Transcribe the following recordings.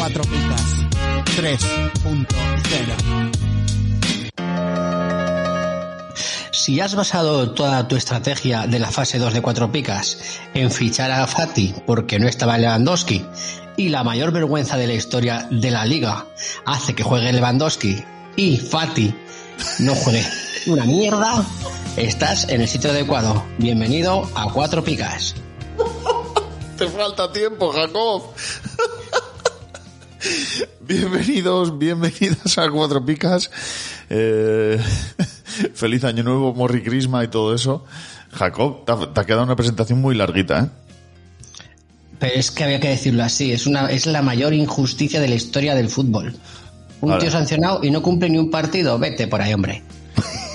cuatro picas 3.0. Si has basado toda tu estrategia de la fase 2 de cuatro picas en fichar a Fati porque no estaba Lewandowski y la mayor vergüenza de la historia de la liga hace que juegue Lewandowski y Fati no juegue una mierda, estás en el sitio adecuado. Bienvenido a cuatro picas. Te falta tiempo, Jacob. Bienvenidos, bienvenidas a Cuatro Picas. Eh, feliz Año Nuevo, Morri Crisma y todo eso. Jacob, te ha, quedado una presentación muy larguita, ¿eh? Pero es que había que decirlo así, es, una, es la mayor injusticia de la historia del fútbol. Un tío sancionado y no cumple ni un partido, vete por ahí, hombre.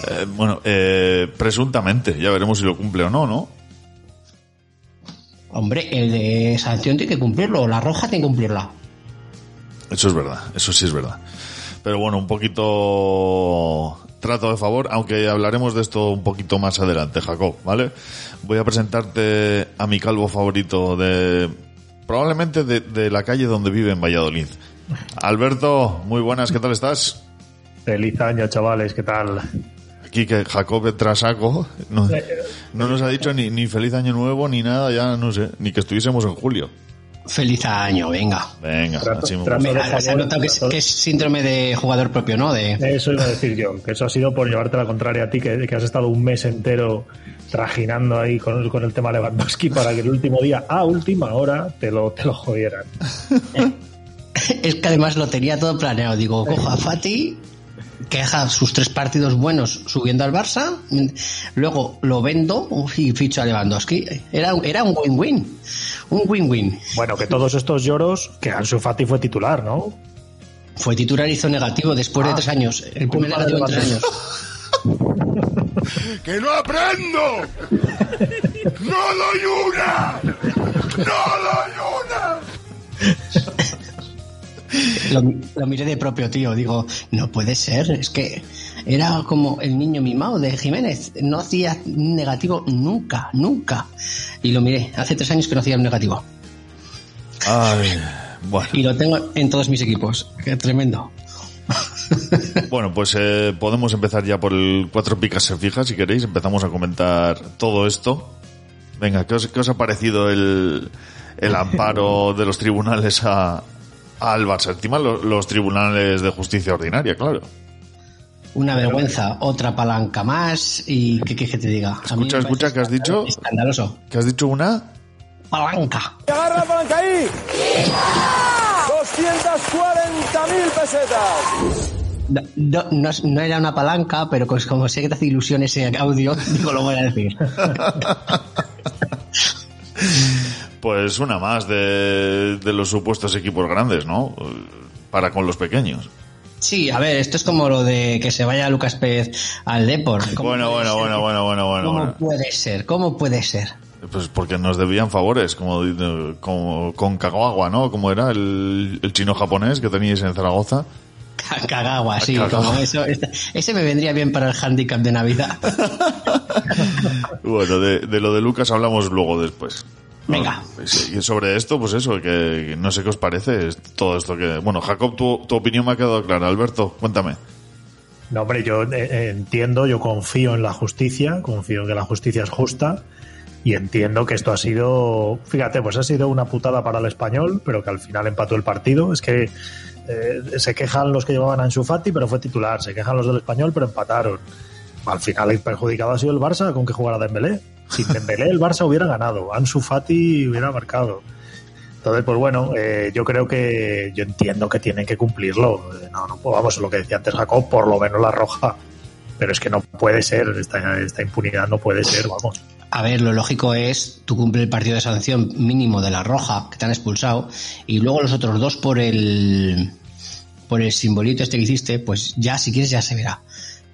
Eh, bueno, eh, presuntamente, ya veremos si lo cumple o no, ¿no? Hombre, el de sanción tiene que cumplirlo, la roja tiene que cumplirla. Eso es verdad, eso sí es verdad. Pero bueno, un poquito trato de favor, aunque hablaremos de esto un poquito más adelante, Jacob, ¿vale? Voy a presentarte a mi calvo favorito de probablemente de, la calle donde vive en Valladolid. Alberto, muy buenas, ¿qué tal estás? Feliz año, chavales, ¿qué tal? Aquí que Jacob Trasaco no, no nos ha dicho ni, ni feliz año nuevo ni nada, ya no sé, ni que estuviésemos en julio. Feliz año, venga. Venga, así me Se ha notado que es, síndrome de jugador propio, ¿no? De... Eso iba a decir yo, que eso ha sido por llevarte la contraria a ti, que, que has estado un mes entero trajinando ahí con, con, el tema Lewandowski para que el último día, a última hora, te lo, te lo jodieran. es que además lo tenía todo planeado. Digo, cojo a Fati, que deja sus tres partidos buenos subiendo al Barça, luego lo vendo y ficho a Lewandowski. Era, era un win-win. Un win-win. Bueno, que todos estos lloros, que Ansu Fati fue titular, ¿no? Fue titular, hizo negativo después de ah, tres años. El primer negativo en tres años. ¡Que no aprendo! ¡No doy una! ¡No doy una! Lo, miré de propio tío, digo, no puede ser, es que era como el niño mimado de Jiménez, no hacía negativo nunca, nunca. Y lo miré, hace tres años que no hacía un negativo. Y lo tengo en todos mis equipos, qué tremendo. Bueno, pues eh, podemos empezar ya por el cuatro picas se fija, si queréis, empezamos a comentar todo esto. Venga, ¿qué os, ha parecido el, el amparo de los tribunales a, al Barça. Encima los, tribunales de justicia ordinaria, claro. Una vergüenza, otra palanca más y ¿qué quieres que te diga? Escucha, escucha, ¿qué has dicho? Escandaloso. ¿Qué has dicho una? Palanca. ¡Agarra la palanca ahí! 240.000 pesetas. No, no, era una palanca, pero como sé que te hace ilusión ese audio, digo, lo voy a decir. pues una más de, los supuestos equipos grandes, ¿no? Para con los pequeños. Sí, a ver, esto es como lo de que se vaya Lucas Pérez al Deport. Bueno, bueno, bueno, bueno, bueno, bueno, ¿Cómo puede ser? ¿Cómo puede ser? Pues porque nos debían favores, como, como con Kagawa, ¿no? Como era el, chino japonés que teníais en Zaragoza. Kagawa, sí, como eso. Ese me vendría bien para el handicap de Navidad. bueno, de, de lo de Lucas hablamos luego después. Venga. Y sobre esto, pues eso, que no sé qué os parece todo esto que... Bueno, Jacob, tu, tu opinión me ha quedado clara. Alberto, cuéntame. No, hombre, yo eh, eh, entiendo, yo confío en la justicia, confío en que la justicia es justa y entiendo que esto ha sido, fíjate, pues ha sido una putada para el español, pero que al final empató el partido. Es que eh, se quejan los que llevaban a Ansu pero fue titular. Se quejan los del español, pero empataron. Al final el perjudicado ha sido el Barça con que jugara Dembélé. Sin Dembélé el Barça hubiera ganado, Ansu Fati hubiera marcado. Entonces, pues bueno, eh, yo creo que yo entiendo que tienen que cumplirlo. Eh, no, no, vamos, lo que decía antes Jacob, por lo menos la roja. Pero es que no puede ser, esta, esta impunidad no puede ser, vamos. A ver, lo lógico es, tú cumple el partido de sanción mínimo de la roja, que te han expulsado, y luego los otros dos por el por el simbolito este que hiciste, pues ya si quieres ya se verá.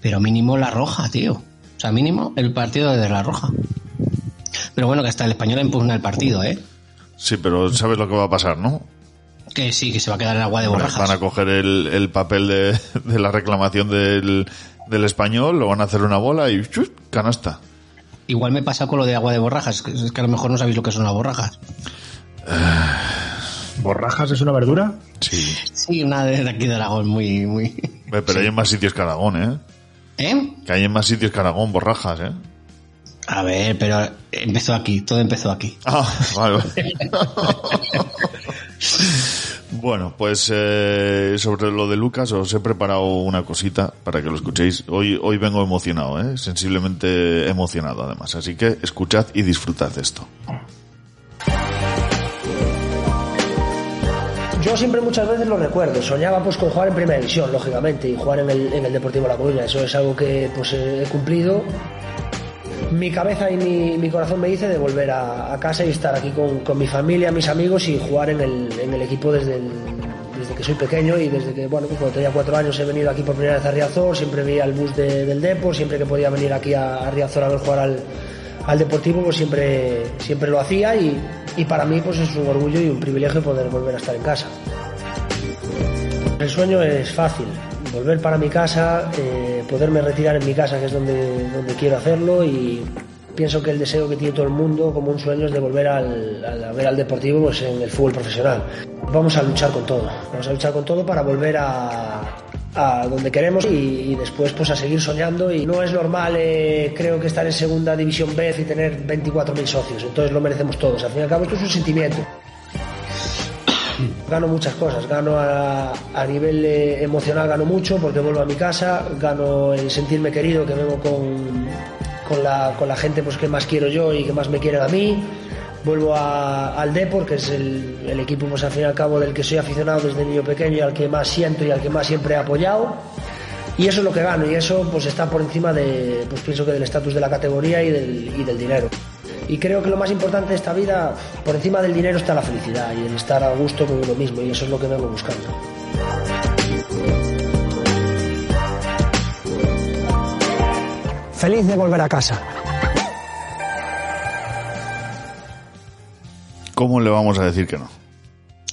Pero mínimo la roja, tío. O sea, mínimo el partido de la roja. Pero bueno, que hasta el español impugna el partido, ¿eh? Sí, pero sabes lo que va a pasar, ¿no? Que sí, que se va a quedar en agua de borrajas. Van a coger el, el papel de, de la reclamación del, del español, lo van a hacer una bola y ¡chus! canasta. Igual me pasa con lo de agua de borrajas, que es que a lo mejor no sabéis lo que son las borrajas. ¿Borrajas es una verdura? Sí. Sí, una de aquí de Aragón muy, muy... Eh, Pero hay en más sitios que Aragón, ¿eh? ¿Eh? Que hay en más sitios que Aragón, borrajas, ¿eh? A ver, pero empezó aquí, todo empezó aquí. Ah, vale. bueno, pues eh, sobre lo de Lucas os he preparado una cosita para que lo escuchéis. Hoy, hoy vengo emocionado, ¿eh? sensiblemente emocionado además. Así que escuchad y disfrutad de esto. Yo siempre muchas veces lo recuerdo, soñaba pues con jugar en primera división, lógicamente, y jugar en el, en el Deportivo La Coruña, eso es algo que pues he cumplido. Mi cabeza y mi, mi corazón me dice de volver a, casa y estar aquí con, con, mi familia, mis amigos y jugar en el, en el equipo desde, desde que soy pequeño y desde que, bueno, cuando tenía cuatro años he venido aquí por primera vez a Riazor, siempre veía el bus de, del Depor, siempre que podía venir aquí a, a Riazor a ver jugar al, al Deportivo, pues siempre, siempre lo hacía y, y para mí pues es un orgullo y un privilegio poder volver a estar en casa. El sueño es fácil, volver para mi casa, eh, poderme retirar en mi casa, que es donde, donde quiero hacerlo, y pienso que el deseo que tiene todo el mundo como un sueño es de volver al, a ver al deportivo pues, en el fútbol profesional. Vamos a luchar con todo, vamos a luchar con todo para volver a, a donde queremos y, después pues a seguir soñando. Y no es normal eh, creo que estar en segunda división B y tener 24.000 socios, entonces lo merecemos todos, al fin y al cabo esto es un sentimiento. Gano muchas cosas, gano a, a nivel eh, emocional, gano mucho porque vuelvo a mi casa, gano el sentirme querido que vengo con, con, la, con la gente pues, que más quiero yo y que más me quieren a mí, vuelvo al Depor, que es el, equipo pues, al fin del que soy aficionado desde niño pequeño y al que más siento y al que más siempre he apoyado. Y eso es lo que gano y eso pues está por encima de, pues pienso que del estatus de la categoría y del dinero. Y creo que lo más importante de esta vida, por encima del dinero, está la felicidad y el estar a gusto con uno mismo, y eso es lo que vengo buscando. Feliz de volver a casa. ¿Cómo le vamos a decir que no?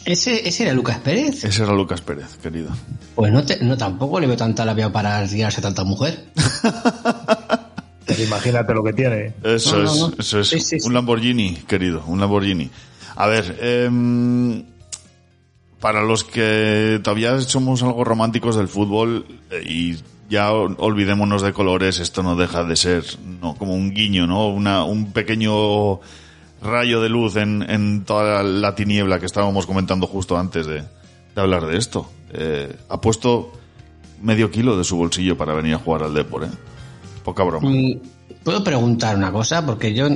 ¿Ese, ese era Lucas Pérez? Ese era Lucas Pérez, querido. Pues no, te, no tampoco le veo tanta labia para tirarse tanta mujer. Imagínate lo que tiene. Eso no, es, no, no. eso es. Sí, sí, un Lamborghini, querido, un Lamborghini. A ver, eh, para los que todavía somos algo románticos del fútbol eh, y ya olvidémonos de colores, esto no deja de ser no como un guiño, ¿no? Una, un pequeño rayo de luz en, en toda la tiniebla que estábamos comentando justo antes de, de hablar de esto. Eh, ha puesto medio kilo de su bolsillo para venir a jugar al Depor, ¿eh? Poca broma. ¿Puedo preguntar una cosa? Porque yo...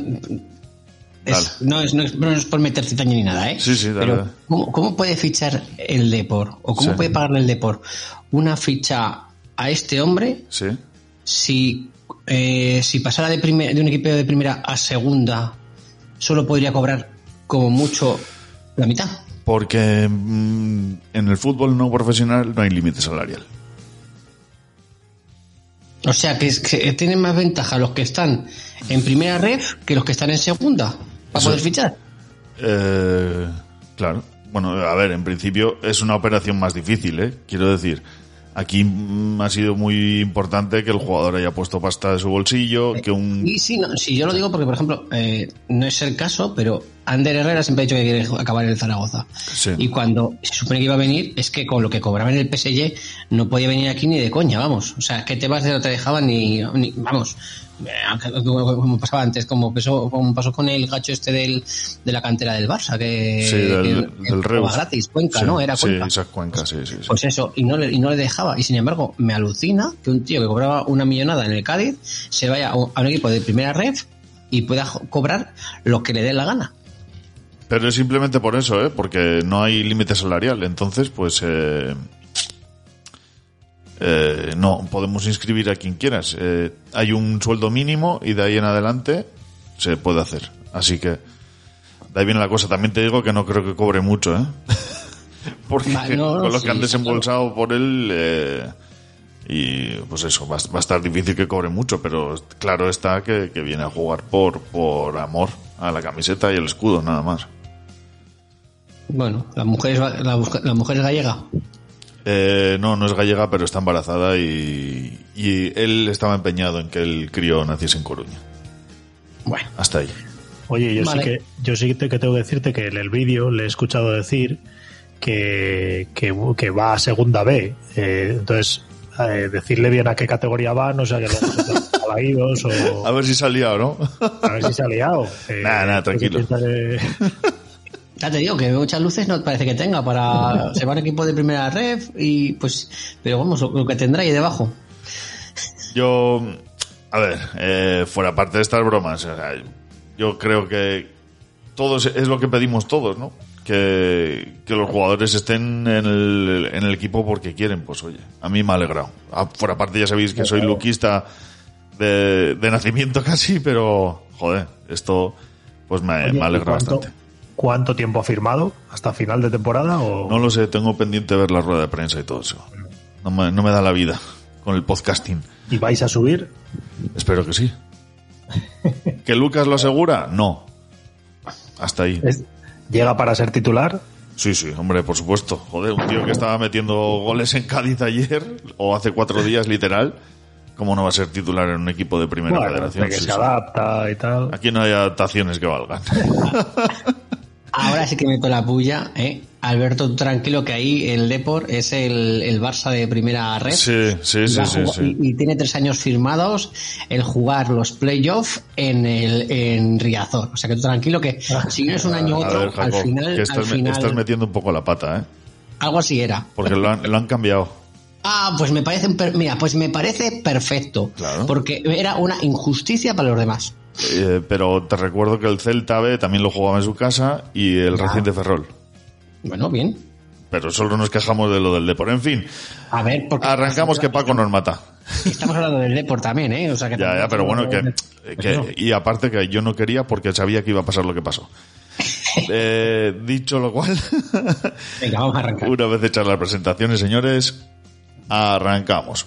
Es, no, es, no, es, no, es, por meter citaño ni nada, ¿eh? Sí, sí, dale, Pero, dale. ¿cómo, ¿cómo, puede fichar el Depor? ¿O cómo Sí. puede pagarle el Depor una ficha a este hombre Sí. si, eh, si pasara de, primer, de un equipo de primera a segunda solo podría cobrar como mucho la mitad? Porque mm, en el fútbol no profesional no hay límite salarial. O sea, que, es, que tienen más ventaja los que están en primera red que los que están en segunda para poder fichar. Eh, claro. Bueno, a ver, en principio es una operación más difícil, ¿eh? Quiero decir, aquí mm, ha sido muy importante que el jugador haya puesto pasta de su bolsillo, que un... Y sí, no, sí, yo lo digo porque, por ejemplo, eh, no es el caso, pero Ander Herrera siempre ha dicho que quiere acabar en el Zaragoza. Sí. Y cuando se supone que iba a venir, es que con lo que cobraba en el PSG no podía venir aquí ni de coña, vamos. O sea, que te vas de no te dejaban ni, ni vamos, eh, como pasaba antes, como pasó, como pasó con el gacho este del, de la cantera del Barça, que, Sí, del, que- del que gratis, Cuenca, Sí, ¿no? Era sí, Cuenca. esa Cuenca, sí, sí, sí. Pues eso, y no, le, y no le dejaba. Y sin embargo, me alucina que un tío que cobraba una millonada en el Cádiz se vaya a un equipo de primera red y pueda cobrar lo que le dé la gana. Pero es simplemente por eso, ¿eh? Porque no hay límite salarial. Entonces, pues... Eh, eh, no, podemos inscribir a quien quieras. Eh, hay un sueldo mínimo y de ahí en adelante se puede hacer. Así que de ahí viene la cosa. También te digo que no creo que cobre mucho, ¿eh? Porque no, con lo sí, que han desembolsado por él, eh, y pues eso, va, a- va a estar difícil que cobre mucho, pero claro está que, que viene a jugar por, por amor a la camiseta y el escudo, nada más. Bueno, la mujer es, la, la mujer es gallega. Eh, no, no es gallega, pero está embarazada y, y él estaba empeñado en que el crío naciese en Coruña. Bueno, Hasta ahí. Oye, yo Vale. sí que yo sí que tengo que decirte que en el vídeo le he escuchado decir que, que, que va a segunda B. Eh, entonces, eh, decirle bien a qué categoría va, no sé que luego se palaídos o A ver si salía o no. a ver si se ha liado. Eh, Nah, nah, tranquilo. ya te digo que muchas luces no parece que tenga para se va un equipo de primera ref y pues, pero vamos, lo, lo que tendrá ahí debajo. Yo, a ver, eh, fuera parte de estas bromas, o sea, yo creo que todos es lo que pedimos todos, ¿no? Que, que los jugadores estén en el, en el equipo porque quieren, pues oye, a mí me ha alegrado. Ah, fuera parte ya sabéis que soy luquista de, de nacimiento casi, pero joder, esto pues me, Oye, me alegra ¿y cuánto, bastante. ¿Cuánto tiempo ha firmado? ¿Hasta final de temporada? O... No lo sé, tengo pendiente ver la rueda de prensa y todo eso. No me, no me da la vida con el podcasting. ¿Y vais a subir? Espero que sí. ¿Que Lucas lo asegura? No. Hasta ahí. ¿Es- ¿Llega para ser titular? Sí, sí, hombre, por supuesto. Joder, un tío que estaba metiendo goles en Cádiz ayer, o hace cuatro días, literal, ¿cómo no va a ser titular en un equipo de primera Bueno, federación? de que Sí, se adapta y tal. Aquí no hay adaptaciones que valgan. Ahora sí que meto la puya, ¿eh? Alberto, tú tranquilo que ahí el Depor es el, el Barça de primera red. Sí, sí, sí. Y, y tiene tres años firmados el jugar los playoffs en el en Riazor. O sea que tú tranquilo que si no es un año u A otro, ver, al final, que al estás, me- final estás metiendo un poco la pata, ¿eh? algo así era. Porque lo han, lo han cambiado. Ah, pues me parece, per- mira, pues me parece perfecto. Claro. Porque era una injusticia para los demás. Eh, pero te recuerdo que el Celta B también lo jugaba en su casa y el reciente Ferrol. Bueno, bien. Pero solo nos quejamos de lo del Depor. En fin, A ver, porque arrancamos que Paco nos mata. estamos hablando del Depor también, ¿eh? O sea que Ya, ya, pero bueno, que, que- no. y aparte que yo no quería porque sabía que iba a pasar lo que pasó. Eh, dicho lo cual, Venga, vamos a arrancar. una vez hechas las presentaciones, señores, arrancamos.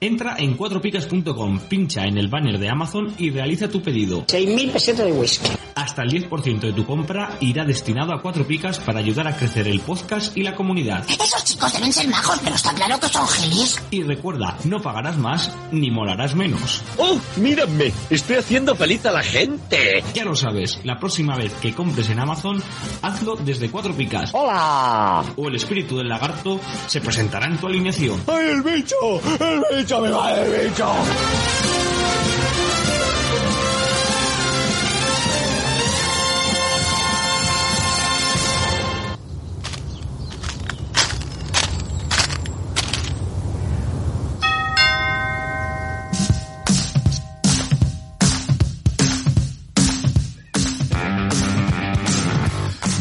Entra en cuatropicas.com, pincha en el banner de Amazon y realiza tu pedido. 6.000 pesetas de whisky. Hasta el 10% de tu compra irá destinado a Cuatro Picas para ayudar a crecer el podcast y la comunidad. Esos chicos deben ser majos, pero está claro que son gilis. Y recuerda, no pagarás más ni molarás menos. ¡Oh, mírame! Estoy haciendo feliz a la gente. Ya lo sabes, la próxima vez que compres en Amazon, hazlo desde Cuatro Picas. ¡Hola! O el espíritu del lagarto se presentará en tu alineación. ¡Ay, el bicho! ¡El bicho bicho!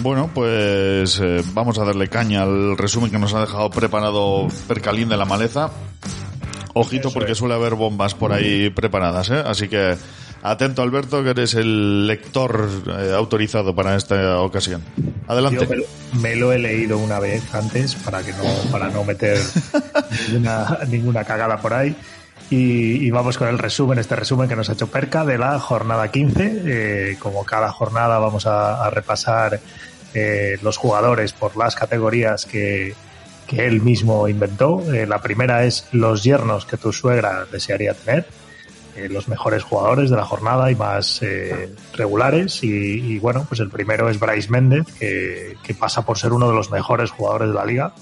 Bueno, pues eh, vamos a darle caña al resumen que nos ha dejado preparado Percalín de la Maleza. Ojito porque suele haber bombas por ahí preparadas, ¿eh? Así que atento Alberto, que eres el lector eh, autorizado para esta ocasión. Adelante. Yo me, lo- me lo he leído una vez antes para que no para no meter ninguna, ninguna cagada por ahí. Y, y vamos con el resumen, este resumen que nos ha hecho Perca de la jornada 15. Eh, como cada jornada vamos a, a repasar eh, los jugadores por las categorías que, que él mismo inventó. Eh, la primera es los yernos que tu suegra desearía tener. eh, los mejores jugadores de la jornada y más eh, regulares. Y, y, bueno, pues el primero es Bryce Méndez, que, que pasa por ser uno de los mejores jugadores de la liga.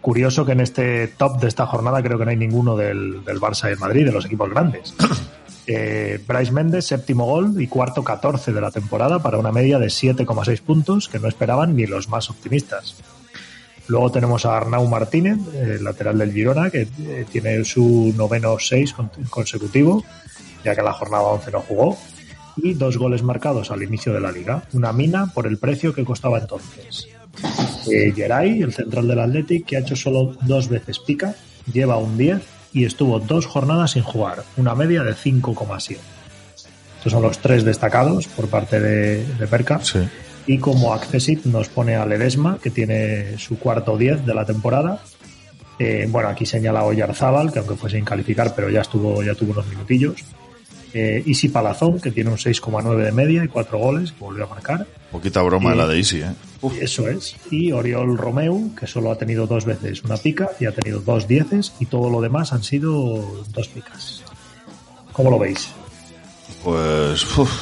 Curioso que en este top de esta jornada creo que no hay ninguno del, del Barça y del Madrid, de los equipos grandes. Bryce Méndez, séptimo gol y cuarto 14 de la temporada para una media de 7,6 puntos que no esperaban ni los más optimistas. Luego tenemos a Arnau Martínez, el lateral del Girona, que eh, tiene su noveno 6 consecutivo, ya que la jornada 11 no jugó. Y dos goles marcados al inicio de la liga. Una mina por el precio que costaba entonces. Eh, Geray, el central del Athletic, que ha hecho solo dos veces pica, lleva un 10 y estuvo dos jornadas sin jugar, una media de 5,7. Estos son los tres destacados por parte de, de Perca. Sí. Y como Accessit nos pone a Ledesma, que tiene su cuarto 10 de la temporada. Eh, bueno, aquí señala Oyarzábal, que aunque fue sin calificar, pero ya estuvo, ya tuvo unos minutillos. Eh, Isi Palazón, que tiene un 6,9 de media y cuatro goles, que volvió a marcar. Poquita broma Y- la de Easy, ¿eh? Uf, Eso es. Y Oriol Romeu, que solo ha tenido dos veces una pica y ha tenido dos dieces, y todo lo demás han sido dos picas. ¿Cómo lo veis? pues. uf,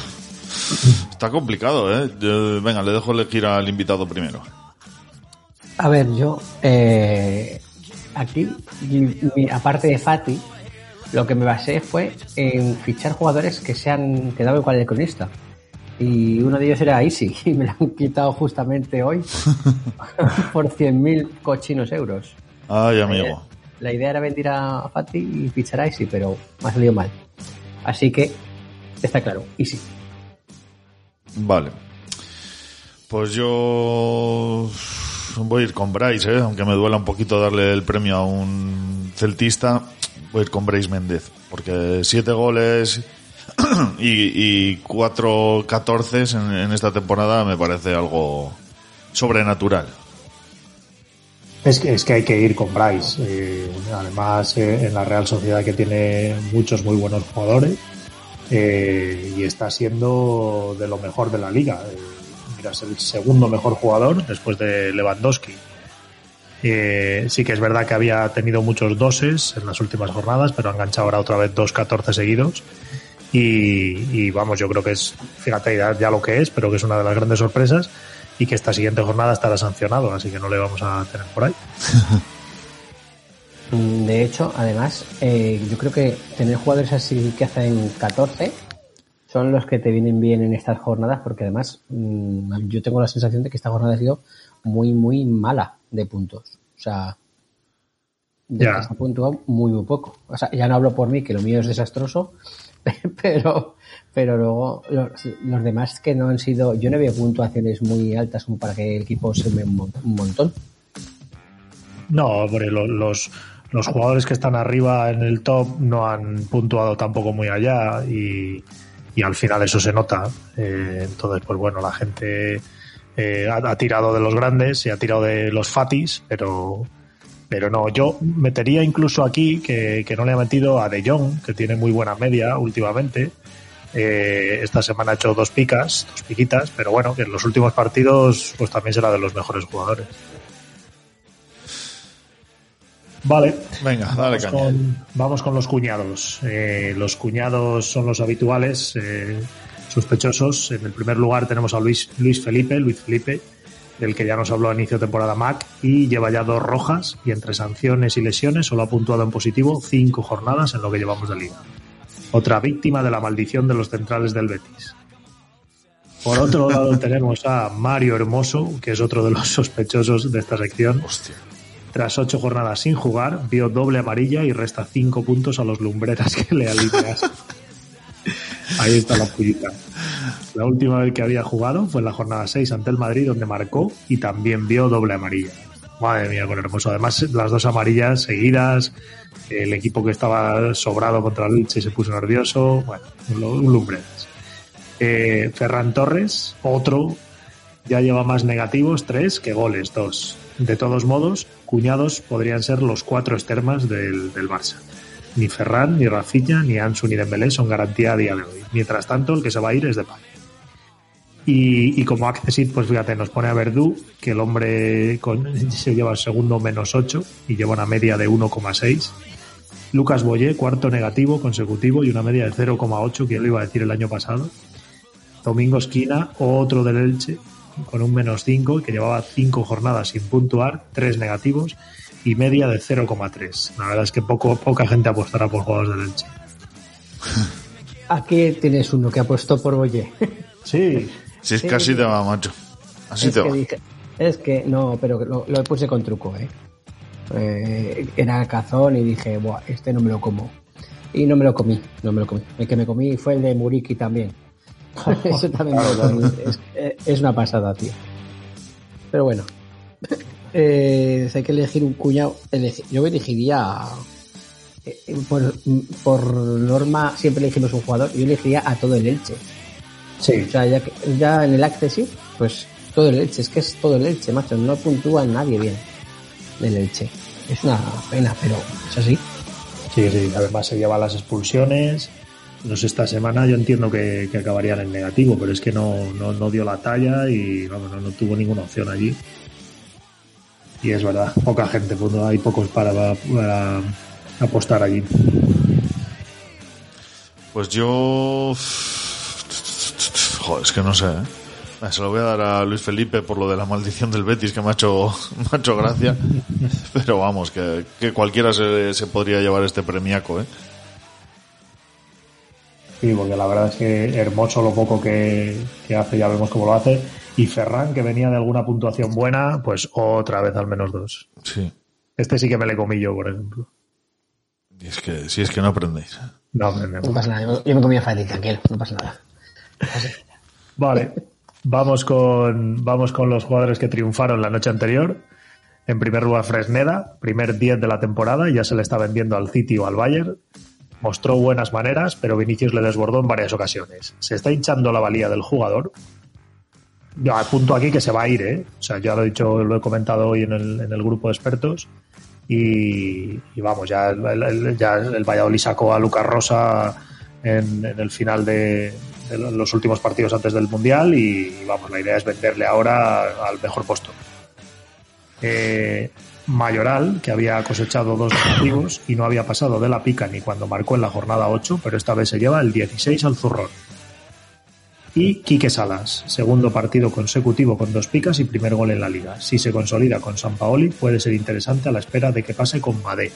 está complicado, ¿eh? Yo- venga, le dejo elegir al invitado primero. A ver, yo eh, aquí, aparte de Fati, lo que me basé fue en fichar jugadores que se han quedado igual el cronista. Y uno de ellos era Easy, y me lo han quitado justamente hoy por 100.000 cochinos euros. Ay, amigo. La idea era vender a Fati y fichar a Easy, pero me ha salido mal. Así que está claro, Easy. Vale. Pues yo voy a ir con Bryce, ¿eh? aunque me duela un poquito darle el premio a un celtista. Voy a ir con Bryce Méndez, porque siete goles y, cuatro catorces en, en esta temporada me parece algo sobrenatural. Es que, es que hay que ir con Bryce. Eh, además, eh, en la Real Sociedad que tiene muchos muy buenos jugadores eh, y está siendo de lo mejor de la liga. Eh, mira, es el segundo mejor jugador después de Lewandowski. Eh, sí que es verdad que había tenido muchos doses en las últimas jornadas, pero ha enganchado ahora otra vez dos 14 seguidos. Y, y vamos, yo creo que es, fíjate ya, lo que es, pero que es una de las grandes sorpresas y que esta siguiente jornada estará sancionado, así que no le vamos a tener por ahí. De hecho, además, eh, yo creo que tener jugadores así que hacen 14 son los que te vienen bien en estas jornadas, porque además mm, yo tengo la sensación de que esta jornada ha sido muy, muy mala de puntos. O sea, de Ya. se ha puntuado muy, muy poco. O sea, ya no hablo por mí, que lo mío es desastroso, pero, pero luego los, los demás que no han sido. Yo no veo puntuaciones muy altas como para que el equipo se me un mon- un montón. No, hombre, lo- los, los jugadores que están arriba en el top no han puntuado tampoco muy allá y, al final eso se nota. Eh, entonces, pues bueno, la gente eh, ha, tirado de los grandes y ha tirado de los fatis, pero, pero no, yo metería incluso aquí que, que no le ha metido a De Jong, que tiene muy buena media últimamente. Eh, esta semana ha hecho dos picas, dos piquitas, pero bueno, que en los últimos partidos pues también será de los mejores jugadores. Vale. Venga, dale Vamos caña. con, vamos con los cuñados. Eh, los cuñados son los habituales, eh, sospechosos. En el primer lugar tenemos a Luis, Luis Felipe, Luis Felipe, del que ya nos habló a inicio de temporada Mac, y lleva ya dos rojas y entre sanciones y lesiones solo ha puntuado en positivo cinco jornadas en lo que llevamos de liga. Otra víctima de la maldición de los centrales del Betis. Por otro lado tenemos a Mario Hermoso, que es otro de los sospechosos de esta sección. Hostia. Tras ocho jornadas sin jugar, vio doble amarilla y resta cinco puntos a los lumbreras que le alineas. Ahí está la pullita. La última vez que había jugado fue en la jornada 6 ante el Madrid, donde marcó y también vio doble amarilla. Madre mía, con hermoso. Además, las dos amarillas seguidas, el equipo que estaba sobrado contra el Elche se puso nervioso. Bueno, un, un lumbreras. Eh, Ferran Torres, otro, ya lleva más negativos, tres, que goles, dos. De todos modos, cuñados podrían ser los cuatro estermas del, del Barça. Ni Ferran, ni Rafinha, ni Ansu, ni Dembélé son garantía a día de hoy. Mientras tanto, el que se va a ir es de Y, y como Accessit, pues fíjate, nos pone a Verdú, que el hombre se lleva el segundo menos 8 y lleva una media de 1,6. Lucas Boyé, cuarto negativo consecutivo y una media de 0,8, que yo lo iba a decir el año pasado. Domingo Esquina, otro del Elche, con un menos 5, que llevaba 5 jornadas sin puntuar, 3 negativos y media de 0,3. La verdad es que poco, poca gente apostará por jugadores del Elche. Aquí tienes uno que apostó por Boye. Sí, Si es Sí. que así te va, macho. Así es te que va. dije, Es que no, pero lo, lo puse con truco, ¿eh? Eh, Era cazón y dije, Buah, este no me lo como. Y no me lo comí, no me lo comí. El que me comí fue el de Muriki también. Eso también. Es, eh, es una pasada, tío. Pero bueno. Eh, si hay que elegir un cuñado, elegi- yo elegiría. eh, por, por norma, siempre elegimos un jugador. Yo elegiría a todo el Elche. Sí, O sea, ya, ya en el Accessit, pues todo el Elche. Es que es todo el Elche, macho. No puntúa nadie bien del Elche. Es una pena, pero es así. sí, sí. Además se llevan las expulsiones. No sé, esta semana yo entiendo que, que acabarían en negativo, pero es que no, no, no dio la talla y vamos, no, no tuvo ninguna opción allí. Y es verdad, poca gente, pues no hay pocos para, para apostar allí. Pues yo. Joder, es que no sé, ¿eh? Se lo voy a dar a Luis Felipe por lo de la maldición del Betis que me ha hecho, me ha hecho gracia. Pero vamos, que, que cualquiera se, se podría llevar este premiaco, ¿eh? Sí, porque la verdad es que hermoso lo poco que, que hace, ya vemos cómo lo hace. Y Ferran, que venía de alguna puntuación buena, pues otra vez al menos dos. Sí. Este sí que me le comí yo, por ejemplo. Y es que, si es que no aprendéis. No, me- No pasa nada. Yo, yo me comía fácil, tranquilo. No pasa nada. Vale, vamos con, vamos con los jugadores que triunfaron la noche anterior. En primer lugar, Fresneda, primer 10 de la temporada, ya se le está vendiendo al City o al Bayern. Mostró buenas maneras, pero Vinicius le desbordó en varias ocasiones. Se está hinchando la valía del jugador. Yo apunto aquí que se va a ir, ¿eh? O sea, ya lo he dicho, lo he comentado hoy en el, en el grupo de expertos. Y, y vamos, ya el, ya el Valladolid sacó a Lucas Rosa en, en el final de, de los últimos partidos antes del Mundial y vamos, la idea es venderle ahora al mejor puesto. Eh, Mayoral, que había cosechado dos negativos y no había pasado de la pica ni cuando marcó en la jornada 8, pero esta vez se lleva el 16 al zurrón. Y Quique Salas, segundo partido consecutivo con dos picas y primer gol en la liga. Si se consolida con San Paoli, puede ser interesante a la espera de que pase con Madé.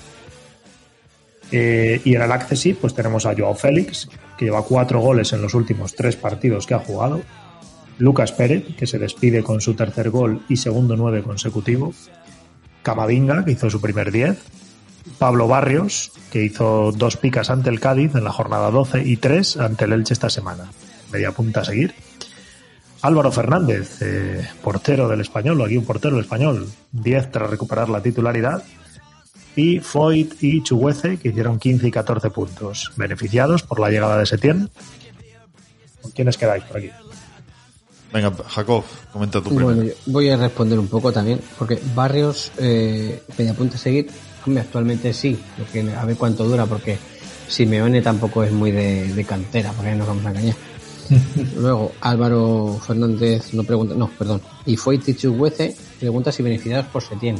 Eh, y en el Accessit, pues tenemos a Joao Félix, que lleva cuatro goles en los últimos tres partidos que ha jugado. Lucas Pérez, que se despide con su tercer gol y segundo nueve consecutivo. Camavinga, que hizo su primer 10. Pablo Barrios, que hizo dos picas ante el Cádiz en la jornada 12 y tres ante el Elche esta semana. Media punta a seguir. Álvaro Fernández, eh, portero del español, aquí un portero del español, 10 tras recuperar la titularidad. Y Foyt y Chuguece, que hicieron 15 y 14 puntos, beneficiados por la llegada de Setién. ¿Con quiénes quedáis por aquí? Venga, Jacob, comenta tu primero. Bueno, yo voy a responder un poco también, porque Barrios, eh, media punta a seguir, actualmente sí, a ver cuánto dura, porque Simeone tampoco es muy de, de cantera, porque ahí nos vamos a engañar. Luego, Álvaro Fernández no pregunta, no, perdón, y Foyt Chuguece pregunta si beneficiados por Setién.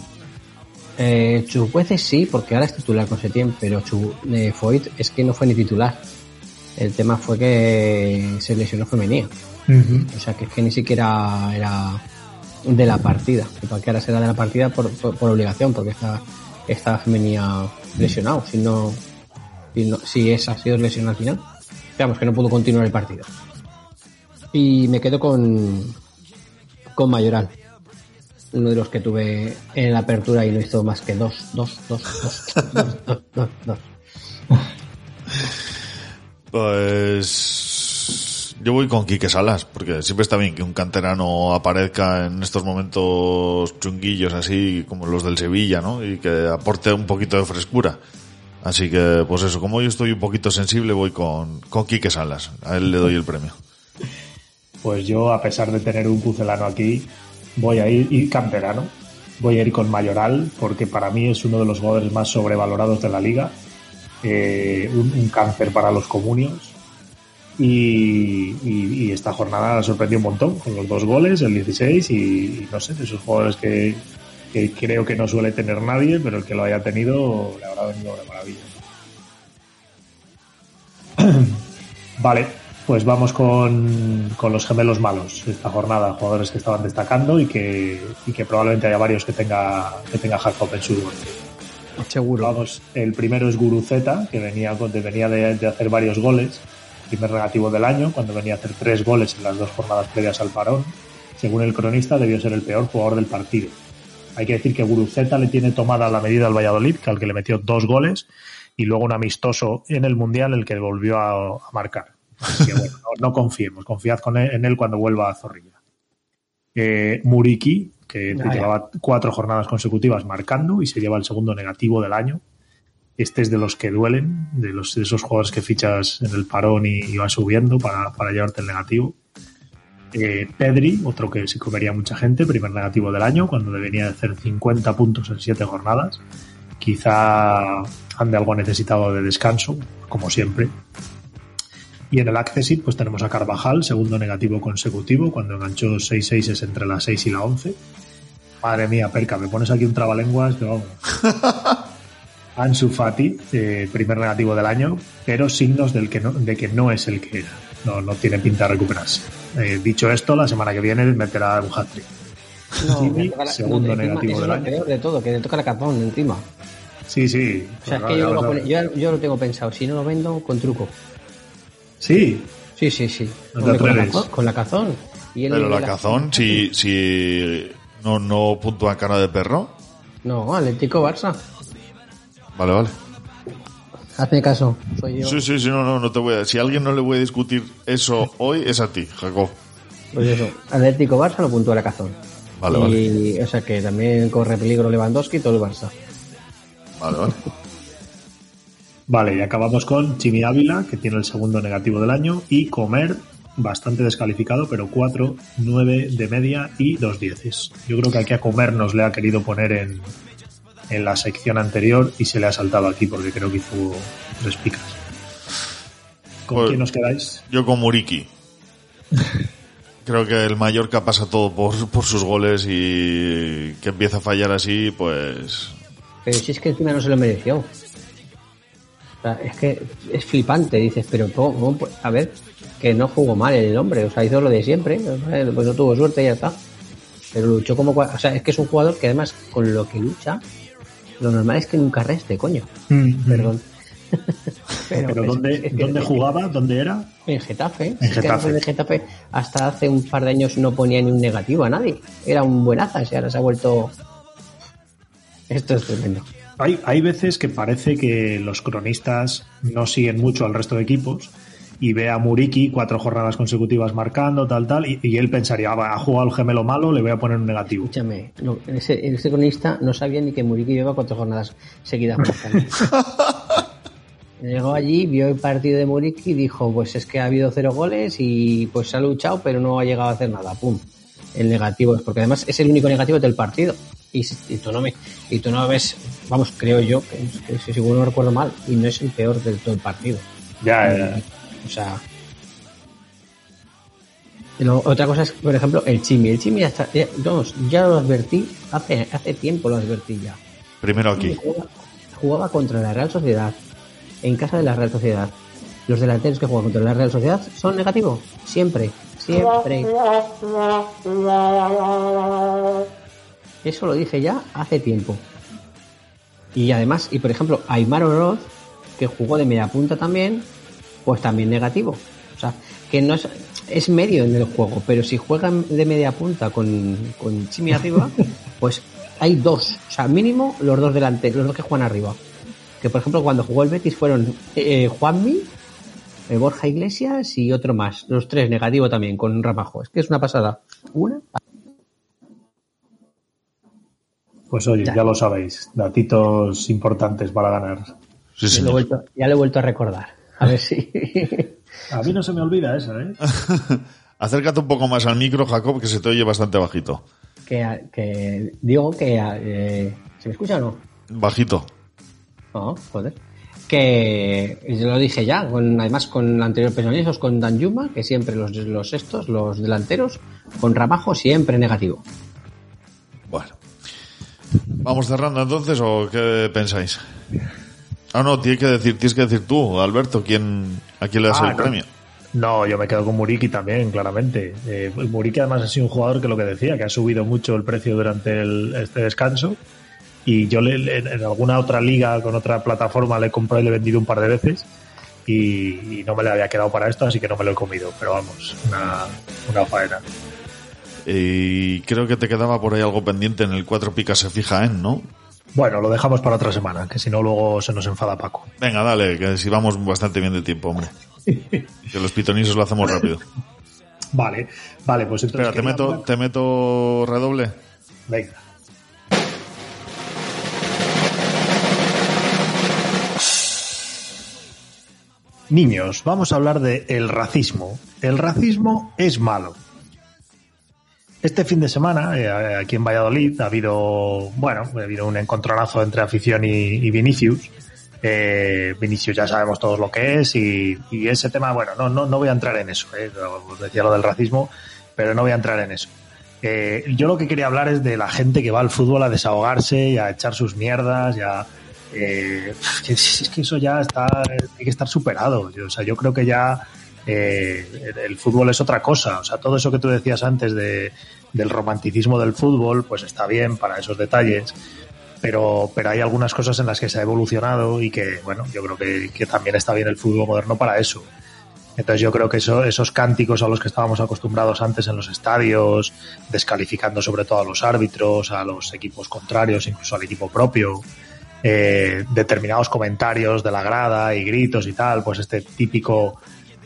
Eh, Chuguece sí, porque ahora es titular con Setién, pero Chu, eh, Foyt es que no fue ni titular. El tema fue que se lesionó O sea, que es que ni siquiera era de la partida. Y para que ahora será de la partida por, por, por obligación, porque está, está venía lesionado. Si no, si no, si es ha sido lesionado al final. Digamos que no pudo continuar el partido. Y me quedo con, con Mayoral. Uno de los que tuve en la apertura y no hizo más que dos, dos, dos, dos, dos, dos, dos, dos. Pues yo voy con Quique Salas, porque siempre está bien que un canterano aparezca en estos momentos chunguillos así como los del Sevilla, ¿no? Y que aporte un poquito de frescura. Así que, pues eso, como yo estoy un poquito sensible, voy con, con Quique Salas. A él le doy el premio. Pues yo, a pesar de tener un pucelano aquí, voy a ir, y canterano, voy a ir con Mayoral, porque para mí es uno de los jugadores más sobrevalorados de la liga. Eh, un, un cáncer para los comunios. Y, y- y esta jornada la sorprendió un montón, con los dos goles, el 16, y, y no sé, de esos jugadores que, que creo que no suele tener nadie, pero el que lo haya tenido le habrá venido de maravilla. Vale, pues vamos con, con los gemelos malos esta jornada, jugadores que estaban destacando y que, y que probablemente haya varios que tenga, que tenga Jacob en su. Seguro. Vamos, el primero es Guruceta, que venía, venía de, de hacer varios goles, primer negativo del año, cuando venía a hacer tres goles en las dos jornadas previas al parón. según el cronista, debió ser el peor jugador del partido. Hay que decir que Guruceta le tiene tomada la medida al Valladolid, que al que le metió dos goles, y luego un amistoso en el Mundial el que volvió a, a marcar. Así que bueno, no, no confiemos, confiad con él- en él cuando vuelva a Zorrilla. Eh, Muriki, que Vaya. llevaba cuatro jornadas consecutivas marcando y se lleva el segundo negativo del año. Este es de los que duelen, de, los, de esos jugadores que fichas en el parón y, vas subiendo para, para llevarte el negativo. Eh, Pedri, otro que se comería mucha gente, primer negativo del año, cuando debería de hacer 50 puntos en 7 jornadas. Quizá ande algo necesitado de descanso, como siempre. Y en el Accessit, pues tenemos a Carvajal, segundo negativo consecutivo, cuando enganchó 6 6 entre la 6 y la 11. Madre mía, Perca, me pones aquí un trabalenguas que vamos. Ansu Fati, eh, primer negativo del año, pero signos del que no, de que no es el que era. No, no tiene pinta de recuperarse. Eh, dicho esto, la semana que viene meterá un hat-trick. No, Jimmy, me toca la- segundo no, encima, negativo del lo año. peor de todo, que le toca la cazón encima. Sí, sí. O sea, es que yo, lo yo, yo lo tengo pensado. Si no lo vendo, con truco. Sí, Sí, sí, sí. No te Hombre, con, la con la cazón. Y Pero la la- cazón, si, si no, no puntúa cara de perro. No, Atlético Barça. Vale, vale. Hazme caso. Soy yo. Sí, sí, sí, no, no, no te voy a... Si a alguien no le voy a discutir eso hoy, es a ti, Jacob. Pues eso. Atlético Barça lo puntúa la cazón. Vale, y, O sea que también corre peligro Lewandowski y todo el Barça. Vale, vale. Vale, y acabamos con Chimi Ávila, que tiene el segundo negativo del año, y Comer, bastante descalificado, pero 4, 9 de media y 2 dieces. Yo creo que aquí a Comer nos le ha querido poner en, en la sección anterior y se le ha saltado aquí porque creo que hizo tres picas. ¿Con Pues- quién nos quedáis? Yo con Muriki. Creo que el Mallorca pasa todo por, por sus goles y que empieza a fallar así, pues... Pero si es que encima no se lo mereció. O sea, es que es flipante, dices, pero ¿cómo- cómo a ver, que no jugó mal el hombre, o sea, hizo lo de siempre, pues no tuvo suerte y ya está. Pero luchó como... O sea, es que es un jugador que además con lo que lucha, lo normal es que nunca reste, coño. Perdón. Pero, ¿dónde, es que- ¿dónde jugaba? ¿Dónde era? En Getafe. En Es que Getafe. en Getafe hasta hace un par de años no ponía ni un negativo a nadie. Era un buenaza y ahora se ha vuelto... Esto es tremendo. Hay, hay veces que parece que los cronistas no siguen mucho al resto de equipos y ve a Muriki cuatro jornadas consecutivas marcando, tal, tal, y, y él pensaría, ah, va, ha jugado el gemelo malo, le voy a poner un negativo. Escúchame, no, ese, ese cronista no sabía ni que Muriqui lleva cuatro jornadas seguidas marcando. Llegó allí, vio el partido de Muriqui y dijo, pues es que ha habido cero goles y pues se ha luchado pero no ha llegado a hacer nada. Pum. El negativo es porque además es el único negativo del partido. Y, tú no me, y tú no ves, vamos, creo yo, que, seguro no recuerdo mal, y no es el peor del todo el partido. Ya, ya. O sea. otra cosa es, por ejemplo, el Chimi. El Chimi ya está, ya, vamos, ya lo advertí, hace, hace tiempo lo advertí ya. Primero aquí. Jugaba, jugaba contra la Real Sociedad, en casa de la Real Sociedad. Los delanteros que juegan contra la Real Sociedad son negativos, siempre, siempre. Eso lo dije ya hace tiempo. Y además, y por ejemplo, Aymar Oroz, que jugó de media punta también, pues también negativo. O sea, que no es, es medio en el juego, pero si juegan de media punta con, con Chimi arriba, pues hay dos. O sea, mínimo los dos delanteros, los dos que juegan arriba. Que por ejemplo, cuando jugó el Betis fueron eh, Juanmi, eh, Borja Iglesias y otro más. Los tres negativo también, con Ramajo. Es que es una pasada. Una Pues oye, ya. lo sabéis, datitos importantes para ganar. Sí, ya, lo he vuelto, ya lo he vuelto a recordar. A ver si. a mí no se me olvida esa, ¿eh? Acércate un poco más al micro, Jacob, que se te oye bastante bajito. Que, que digo que. Eh, ¿Se me escucha o no? Bajito. No, joder. Que yo lo dije ya, con, además con anteriores personalizos, con Dan Yuma, que siempre los, los estos, los delanteros, con Ramajo siempre negativo. Bueno. ¿Vamos cerrando entonces o qué pensáis? Ah, no, tienes que decir, tienes que decir tú, Alberto, quién, a quién le das Ah, el no. premio. No, yo me quedo con Muriki también, claramente. Eh, Muriki además ha sido un jugador que lo que decía, que ha subido mucho el precio durante el- este descanso. Y yo le- le- en alguna otra liga, con otra plataforma, le he comprado y le he vendido un par de veces. Y, y no me le había quedado para esto, así que no me lo he comido. Pero vamos, una, una faena. Y creo que te quedaba por ahí algo pendiente en el cuatro picas se fija en, ¿no? Bueno, lo dejamos para otra semana, que si no luego se nos enfada Paco. Venga, dale, que si vamos bastante bien de tiempo, hombre. que los pitonisos lo hacemos rápido. Vale, vale, pues entonces... Espera, te meto, hablar- te meto redoble. Venga. Niños, vamos a hablar de el racismo. El racismo es malo. Este fin de semana, eh, aquí en Valladolid, ha habido, bueno, ha habido un encontronazo entre afición y, Vinicius. Eh, Vinicius ya sabemos todos lo que es y, ese tema, bueno, no, no, no voy a entrar en eso. Eh, os decía lo del racismo, pero no voy a entrar en eso. Eh, yo lo que quería hablar es de la gente que va al fútbol a desahogarse y a echar sus mierdas y a, eh, es es que eso ya está, hay que estar superado. Yo, o sea, yo creo que ya eh, el, fútbol es otra cosa. O sea, todo eso que tú decías antes de, del romanticismo del fútbol, pues está bien para esos detalles. Pero, pero hay algunas cosas en las que se ha evolucionado y que, bueno, yo creo que, también está bien el fútbol moderno para eso. Entonces yo creo que eso, esos cánticos a los que estábamos acostumbrados antes en los estadios, descalificando sobre todo a los árbitros, a los equipos contrarios, incluso al equipo propio, eh, determinados comentarios de la grada y gritos y tal, pues este típico,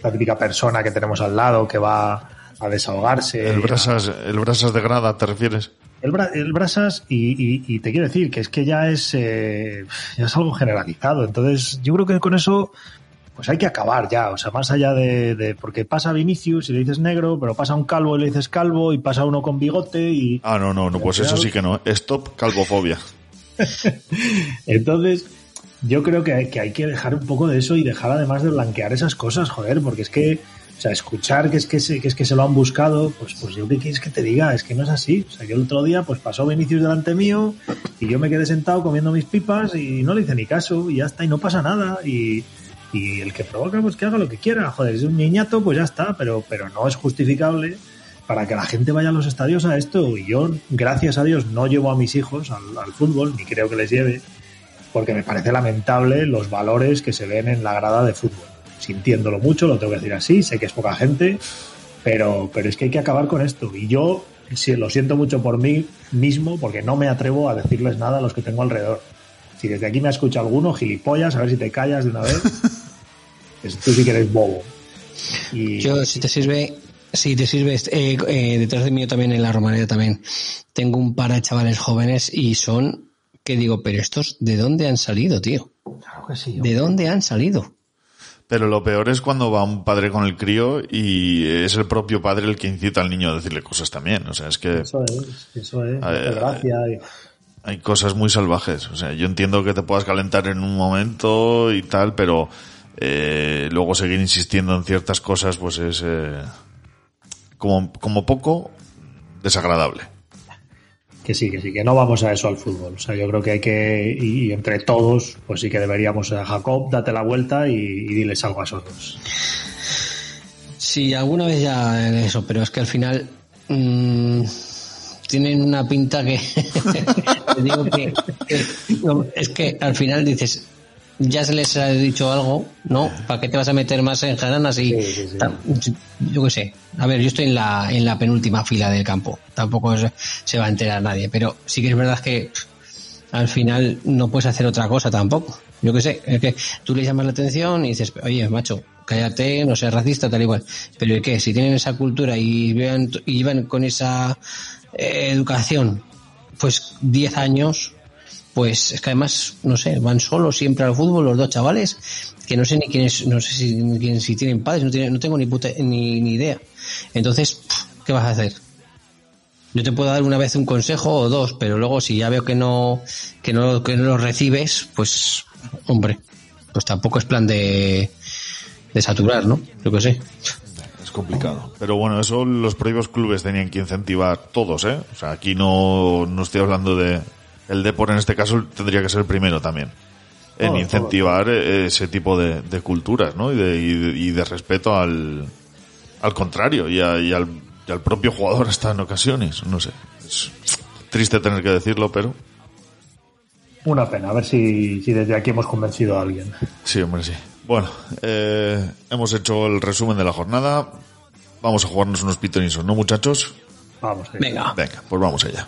la típica persona que tenemos al lado que va a desahogarse. El a- brasas, el brasas de grada, ¿te refieres? el, bra- el Brasas, y, y- y te quiero decir que es que ya es, eh, ya es algo generalizado. Entonces, yo creo que con eso, pues hay que acabar ya. O sea, más allá de, de- porque pasa Vinicius y le dices negro, pero pasa un calvo y le dices calvo, y pasa uno con bigote y. Ah, no, no, no, pues eso sí que no. Stop calvofobia. Entonces, yo creo que hay, que dejar un poco de eso y dejar además de blanquear esas cosas, joder, porque es que, o sea, escuchar que es que se, que es que se lo han buscado, pues, pues yo qué quieres que te diga, es que no es así. O sea, yo el otro día, pues pasó Vinicius delante mío y yo me quedé sentado comiendo mis pipas y no le hice ni caso y ya está, y no pasa nada. Y, y el que provoca, pues que haga lo que quiera, joder, es un niñato, pues ya está, pero, pero no es justificable para que la gente vaya a los estadios a esto. Y yo, gracias a Dios, no llevo a mis hijos al, al fútbol, ni creo que les lleve, porque me parece lamentable los valores que se ven en la grada de fútbol. Sintiéndolo mucho, lo tengo que decir así, sé que es poca gente, pero, pero es que hay que acabar con esto. Y yo sí, lo siento mucho por mí mismo, porque no me atrevo a decirles nada a los que tengo alrededor. Si desde aquí me ha escuchado alguno, gilipollas, a ver si te callas de una vez. Pues tú sí que eres bobo. Y, Yo, si te sirve, si te sirve, eh, eh, detrás de mí también en la romareda también, tengo un par de chavales jóvenes y son, que digo, pero estos, ¿de dónde han salido, tío? Claro que sí, ¿De dónde han salido? Pero lo peor es cuando va un padre con el crío y es el propio padre el que incita al niño a decirle cosas también. O sea, es que Eso es, eso es. A ver, muchas gracias. y- hay cosas muy salvajes. O sea, yo entiendo que te puedas calentar en un momento y tal, pero eh, luego seguir insistiendo en ciertas cosas, pues es eh, como, como poco desagradable. Que sí, que sí, que no vamos a eso al fútbol. O sea, yo creo que hay que, y, entre todos, pues sí que deberíamos, a Jacob, date la vuelta y, diles algo a esos dos. Sí, alguna vez ya eso, pero es que al final mm, tienen una pinta que, te digo que, es que al final dices ya se les ha dicho algo, ¿no? ¿Para qué te vas a meter más en jaranas y Sí, sí, sí. tam- yo qué sé? A ver, yo estoy en la en la penúltima fila del campo, tampoco es- se va a enterar nadie, pero sí que es verdad que al final no puedes hacer otra cosa tampoco. Yo qué sé, es que tú le llamas la atención y dices, oye, macho, cállate, no seas racista, tal igual. Pero ¿y qué? Si tienen esa cultura y, vean, y llevan con esa eh, educación, pues 10 años, pues es que además, no sé, van solos siempre al fútbol los dos chavales, que no sé ni quiénes, no sé si, quién- si tienen padres, no, tienen- no tengo ni, puta, ni, ni idea. Entonces, ¿qué vas a hacer? Yo te puedo dar una vez un consejo o dos, pero luego si ya veo que no, que no, que no lo recibes, pues, hombre, pues tampoco es plan de, de saturar, ¿no? Yo qué sé. Es complicado. Pero bueno, eso los propios clubes tenían que incentivar todos, ¿eh? O sea, aquí no, no estoy hablando de... El Depor en este caso tendría que ser el primero también. En incentivar eh, ese tipo de, de culturas, ¿no? Y de, y de, y de respeto al, al contrario y, a- y al, y al propio jugador hasta en ocasiones. No sé. Es triste tener que decirlo, pero Una pena, a ver si, si desde aquí hemos convencido a alguien. sí, hombre, sí. Bueno, eh, hemos hecho el resumen de la jornada. Vamos a jugarnos unos pitonisos, ¿no, muchachos? Vamos. allá. Venga. Venga, pues vamos allá.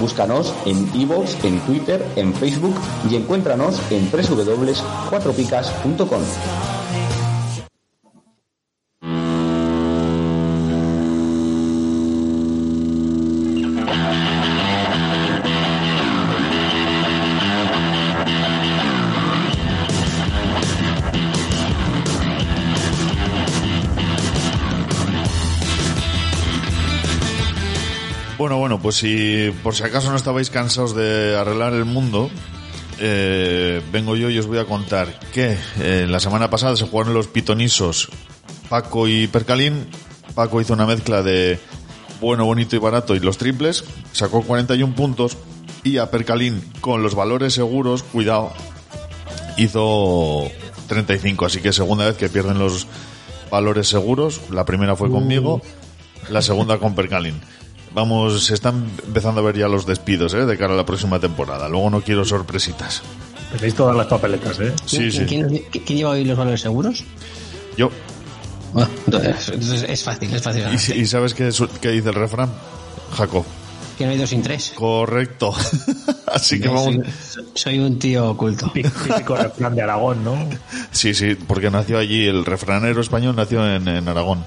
Búscanos en iVoox, en Twitter, en Facebook y encuéntranos en www.cuatropicas.com. pues si por si acaso no estabais cansados de arreglar el mundo, eh, vengo yo y os voy a contar que eh, la semana pasada se jugaron los pitonisos Paco y Percalín. Paco hizo una mezcla de bueno, bonito y barato y los triples, sacó 41 puntos y a Percalín con los valores seguros, cuidado, hizo 35, así que segunda vez que pierden los valores seguros, la primera fue conmigo, la segunda con Percalín. Vamos, se están empezando a ver ya los despidos ¿eh? de cara a la próxima temporada. Luego no quiero sorpresitas. Tenéis todas las papeletas, ¿eh? Sí, sí. ¿Quién, quién lleva hoy los valores seguros? Yo. Bueno, entonces, entonces es fácil, es fácil. ¿Y, y sabes qué, qué dice el refrán? Jacob. Que no hay dos sin tres. Correcto. Así que vamos. Soy, soy un tío oculto. Típico refrán de Aragón, ¿no? Sí, sí, porque nació allí, el refranero español nació en, en Aragón.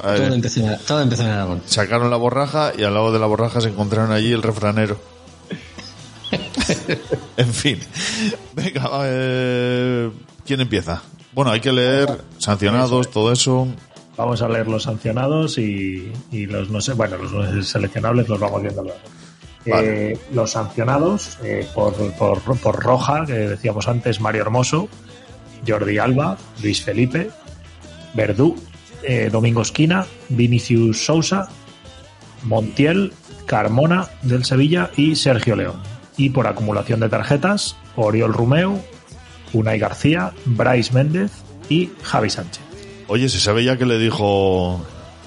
Todo empezó, en- todo empezó en Aragón. sacaron la borraja y al lado de la borraja se encontraron allí el refranero. en fin. Venga, eh, ¿quién empieza? Bueno, hay que leer sancionados, todo eso. Vamos a leer los sancionados y, y los no sé, bueno, los no seleccionables los vamos viendo luego. Vale. Eh, los sancionados eh, por, por, por Roja, que decíamos antes, Mario Hermoso, Jordi Alba, Luis Felipe, Verdú, eh, Domingo Esquina, Vinicius Sousa, Montiel, Carmona del Sevilla y Sergio León. Y por acumulación de tarjetas, Oriol Rumeu, Unai García, Bryce Méndez y Javi Sánchez. Oye, ¿se sabe ya que le dijo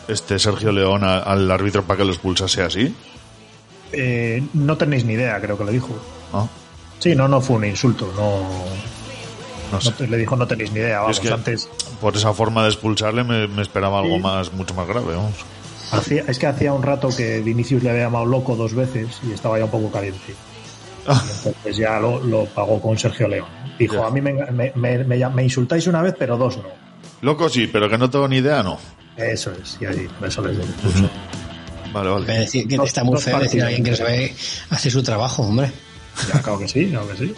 este Sergio León a- al árbitro para que lo expulsase así? Eh, no tenéis ni idea, creo que le dijo. Ah, Sí, no, no fue un insulto, no, no sé. no te- le dijo no tenéis ni idea, vamos, es que antes por esa forma de expulsarle me, me esperaba algo Sí. más, mucho más grave, vamos. hacía- es que hacía un rato que Vinicius le había llamado loco dos veces y estaba ya un poco caliente. Ah. Entonces ya lo, lo pagó con Sergio León. Dijo, Ya. a mí me, me- me- me llam- me insultáis una vez, pero dos no. Loco sí, pero que no tengo ni idea, no. Eso es, y ahí, eso les digo. Vale, vale. decir, que está muy feo decir a alguien que no sabe hacer su trabajo, hombre. Ya, claro que sí, claro que sí.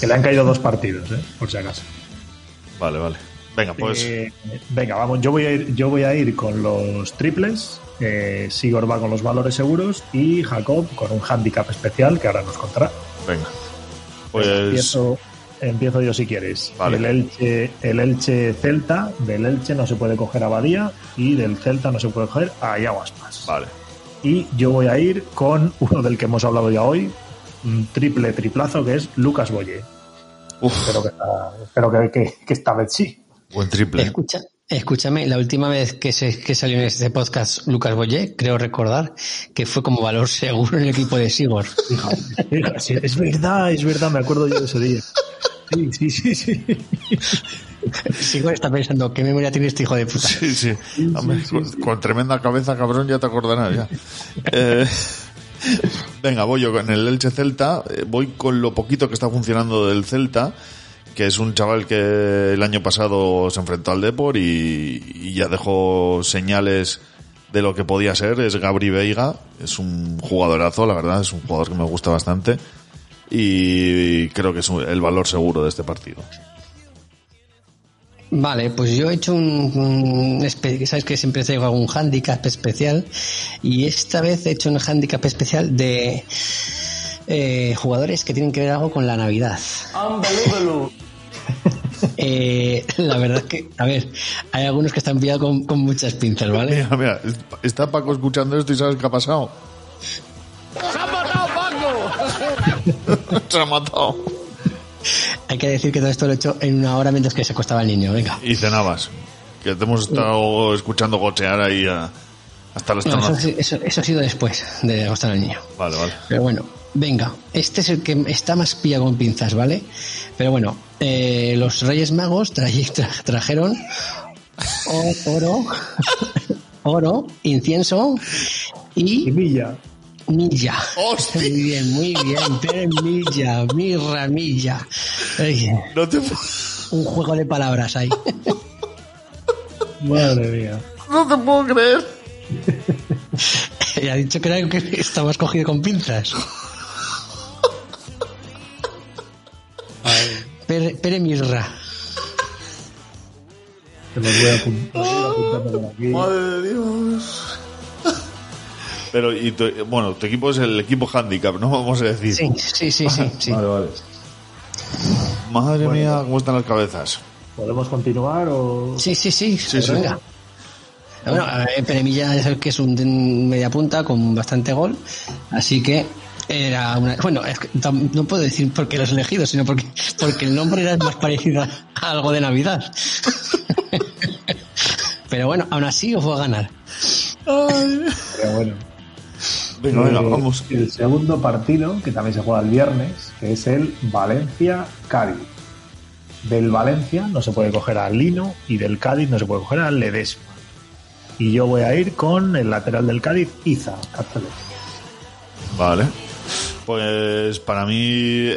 Que le han caído dos partidos, ¿eh? por si acaso. Vale, vale. Venga, pues. Eh, venga, vamos, yo voy a ir, yo voy a ir con los triples. Eh, Sigor va con los valores seguros y Jacob con un handicap especial que ahora nos contará. Venga. Pues. Empiezo, empiezo yo si quieres. Vale. El Elche, el Elche Celta, del Elche no se puede coger a Badía y del Celta no se puede coger a Iago Aspas. Vale. Y yo voy a ir con uno del que hemos hablado ya hoy, un triple triplazo que es Lucas Boye. Uf, Espero que, esta- espero que, que- que esta vez sí. buen triple. Escucha, escúchame, la última vez que, se, que salió en este podcast Lucas Boyé, creo recordar que fue como valor seguro en el equipo de Sigor. Sí, Es verdad, es verdad, me acuerdo yo de ese día. Sí, sí, sí, sí. Sigor está pensando, ¿qué memoria tiene este hijo de puta? Sí, sí. Hombre, con, con tremenda cabeza, cabrón, ya te acordarás ya. Eh, venga, voy yo con el Elche Celta. Eh, Voy con lo poquito que está funcionando del Celta, que es un chaval que el año pasado se enfrentó al Depor y, ya dejó señales de lo que podía ser. Es Gabri Veiga. Es un jugadorazo, la verdad. Es un jugador que me gusta bastante. Y creo que es el valor seguro de este partido. Vale, pues yo he hecho un, sabes que siempre traigo algún handicap especial y esta vez he hecho un handicap especial de eh, jugadores que tienen que ver algo con la Navidad. Eh, la verdad es que, a ver, hay algunos que están pillados con, con muchas pinzas, ¿vale? Mira, mira, está Paco escuchando esto y sabes qué ha pasado. ¡Se ha matado Paco! Se ha matado. Hay que decir que todo esto lo he hecho en una hora mientras que se acostaba el niño. Venga. Y cenabas. Que te hemos estado escuchando gochear ahí a- hasta las No, eso, ha sido después de acostar al niño. Vale, vale. Pero bueno, venga, este es el que está más pillado con pinzas, ¿vale? Pero bueno, eh, los Reyes Magos traje- tra- trajeron oro, oro, incienso y, milla. Milla. Muy bien, muy bien. Pere milla, mirra, milla. No te un juego de palabras ahí. Madre mía. No te puedo creer. Y ha dicho que era que estaba escogido con pinzas. Pere, Pere Mirra. Te los voy a apun- los voy a ir apuntando por aquí. Madre de Dios. Pero, y tu, bueno, tu equipo es el equipo handicap, ¿no? Vamos a decir. Sí, sí, sí, sí. sí. Vale, vale. Madre Bueno. mía, cómo están las cabezas. ¿Podemos continuar o...? Sí, sí, sí. Sí, sí. venga. Bueno, Peremilla es el que es un media punta con bastante gol, así que era una... Bueno, es que no puedo decir por qué lo has elegido, sino porque, porque el nombre era más parecido a algo de Navidad. Pero bueno, aún así os voy a ganar. Pero bueno. Venga, venga, Eh, vamos. El segundo partido, que también se juega el viernes, que es el Valencia-Cádiz. Del Valencia no se puede coger a Lino y del Cádiz no se puede coger a Ledesma. Y yo voy a ir con el lateral del Cádiz, Iza Cáceres. Vale. Pues para mí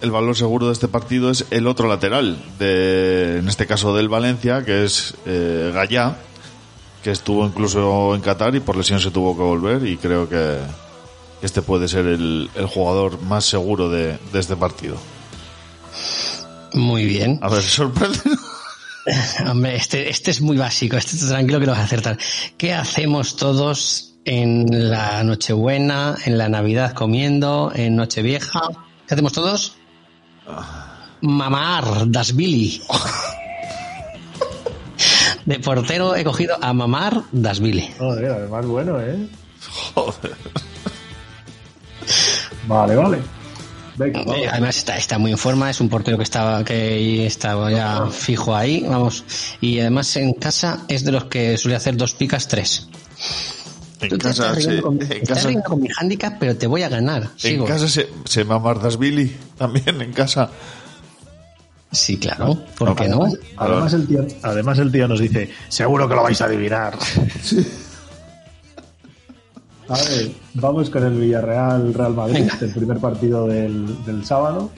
el valor seguro de este partido es el otro lateral, de, en este caso del Valencia, que es eh, Gallá, que estuvo incluso en Qatar y por lesión se tuvo que volver y creo que este puede ser el, el jugador más seguro de, de este partido. Muy bien. A ver, sorprende. Hombre, este, este es muy básico, este tranquilo que lo vas a acertar. ¿Qué hacemos todos en la Nochebuena, en la Navidad comiendo, en Nochevieja? ¿Qué hacemos todos? Mamar, Das Billy. De portero he cogido a Mamar Das Billy. Joder, además bueno, ¿eh? Joder. Vale, vale. Venga, Eh. Además está, está muy en forma, es un portero que estaba que estaba ya fijo ahí, vamos. Y además en casa es de los que suele hacer dos picas tres. En Tú te casa, riendo con, en estás casa, con mi handicap, pero te voy a ganar. en Sigo. casa se, se mamardas Billy también en casa. Sí, claro. ¿Por qué no? Además, el tío, además el tío nos dice, seguro que lo vais a adivinar. A ver, vamos con el Villarreal Real Madrid, Venga. el primer partido del, del sábado.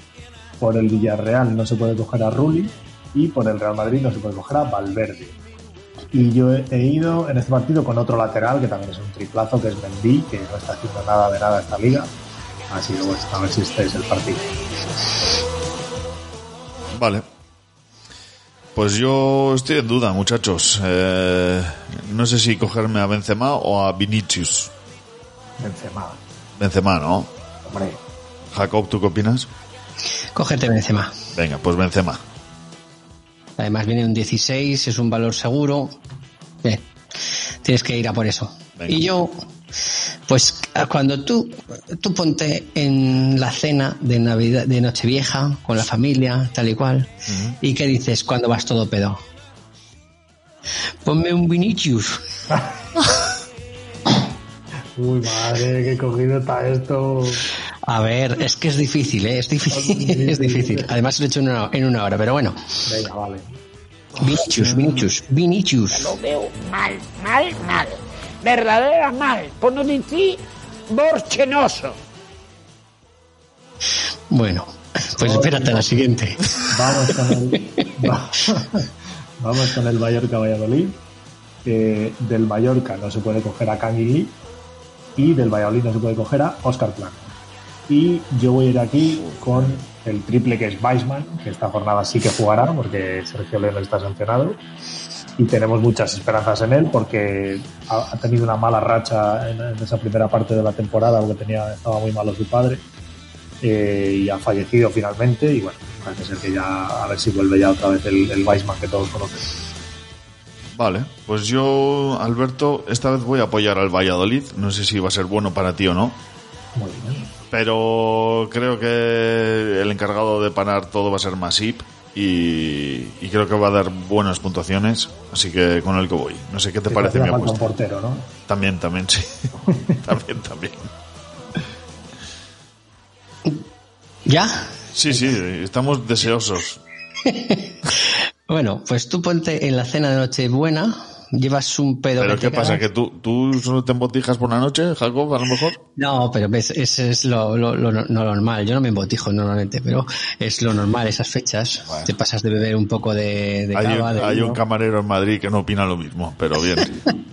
Por el Villarreal no se puede coger a Rulli y por el Real Madrid no se puede coger a Valverde. Y yo he, he ido en este partido con otro lateral que también es un triplazo, que es Mendy, que no está haciendo nada de nada esta liga. Así que bueno, a ver si este es el partido. Vale. Pues yo estoy en duda, muchachos. Eh, no sé si cogerme a Benzema o a Vinicius. Benzema, Benzema, ¿no? hombre. Jacob, ¿tú qué opinas? Cógete Benzema. Venga, pues Benzema. Además viene un 16, es un valor seguro. Bien, tienes que ir a por eso. Venga. Y yo, pues a- cuando tú, tú ponte en la cena de Navidad, de Nochevieja, con la familia, tal y cual, ¿y qué dices cuando vas todo pedo? Ponme un Vinicius. Uy, madre, qué cogido está esto. A ver, es que es difícil, ¿eh? es difícil, es difícil. Además lo he hecho en una, en una hora, pero bueno. Venga, vale. Vinicius, Vinicius, Vinicius. Lo veo mal, mal, mal. Verdadera mal. Por no decir borchenoso. Bueno, pues espérate a la siguiente. Vamos con el, va- vamos con el Mallorca Valladolid. que del Mallorca no se puede coger a Lee y del Valladolid no se puede coger a Oscar Plano. Y yo voy a ir aquí con el triple que es Weisman, que esta jornada sí que jugará porque Sergio León está sancionado y tenemos muchas esperanzas en él porque ha, ha tenido una mala racha en, en esa primera parte de la temporada porque tenía, estaba muy malo su padre eh, y ha fallecido finalmente y bueno, parece ser que ya a ver si vuelve ya otra vez el, el Weisman que todos conocen. Vale, pues yo, Alberto, esta vez voy a apoyar al Valladolid. No sé si va a ser bueno para ti o no. Muy bien. Pero creo que el encargado de parar todo va a ser Masip y, y creo que va a dar buenas puntuaciones, así que con el que voy. No sé qué te Sí, parece mi un apuesta. portero, ¿no? También, también, sí. también, también. ¿Ya? Sí, sí, estamos deseosos. Bueno, pues tú ponte en la cena de Nochebuena, llevas un pedo ¿Pero que qué pasa? ¿Que tú, tú solo te embotijas por la noche, Jacob, a lo mejor? No, pero ves, ese es lo, lo- lo no- lo normal. Yo no me embotijo normalmente, pero es lo normal esas fechas. Te pasas de beber un poco de, de Hay, cava, un, de hay un camarero en Madrid que no opina lo mismo, pero bien.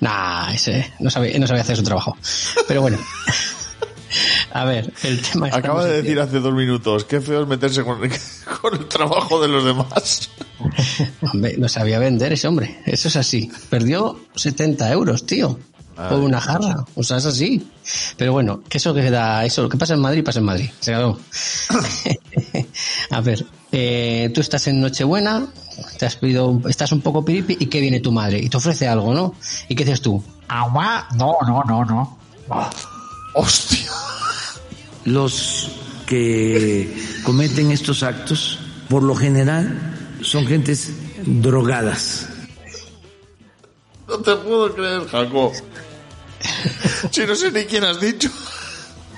Nah, ese no sabe, no sabe hacer su trabajo. Pero bueno. A ver, el tema Acaba de decir hace dos minutos, qué feo es meterse con, con el trabajo de los demás. Hombre, no sabía vender ese hombre. Eso es así. Perdió 70 euros, tío. Por una jarra. O sea, es así. Pero bueno, que eso que da, eso, lo que pasa en Madrid, pasa en Madrid. Se acabó. A ver, eh, tú estás en Nochebuena, te has pedido, estás un poco piripi y que viene tu madre y te ofrece algo, ¿no? ¿Y qué dices tú? Agua, no, no, no, no. Hostia. Los que cometen estos actos, por lo general, son gentes drogadas. No te puedo creer, Jacob. Si no sé ni quién has dicho.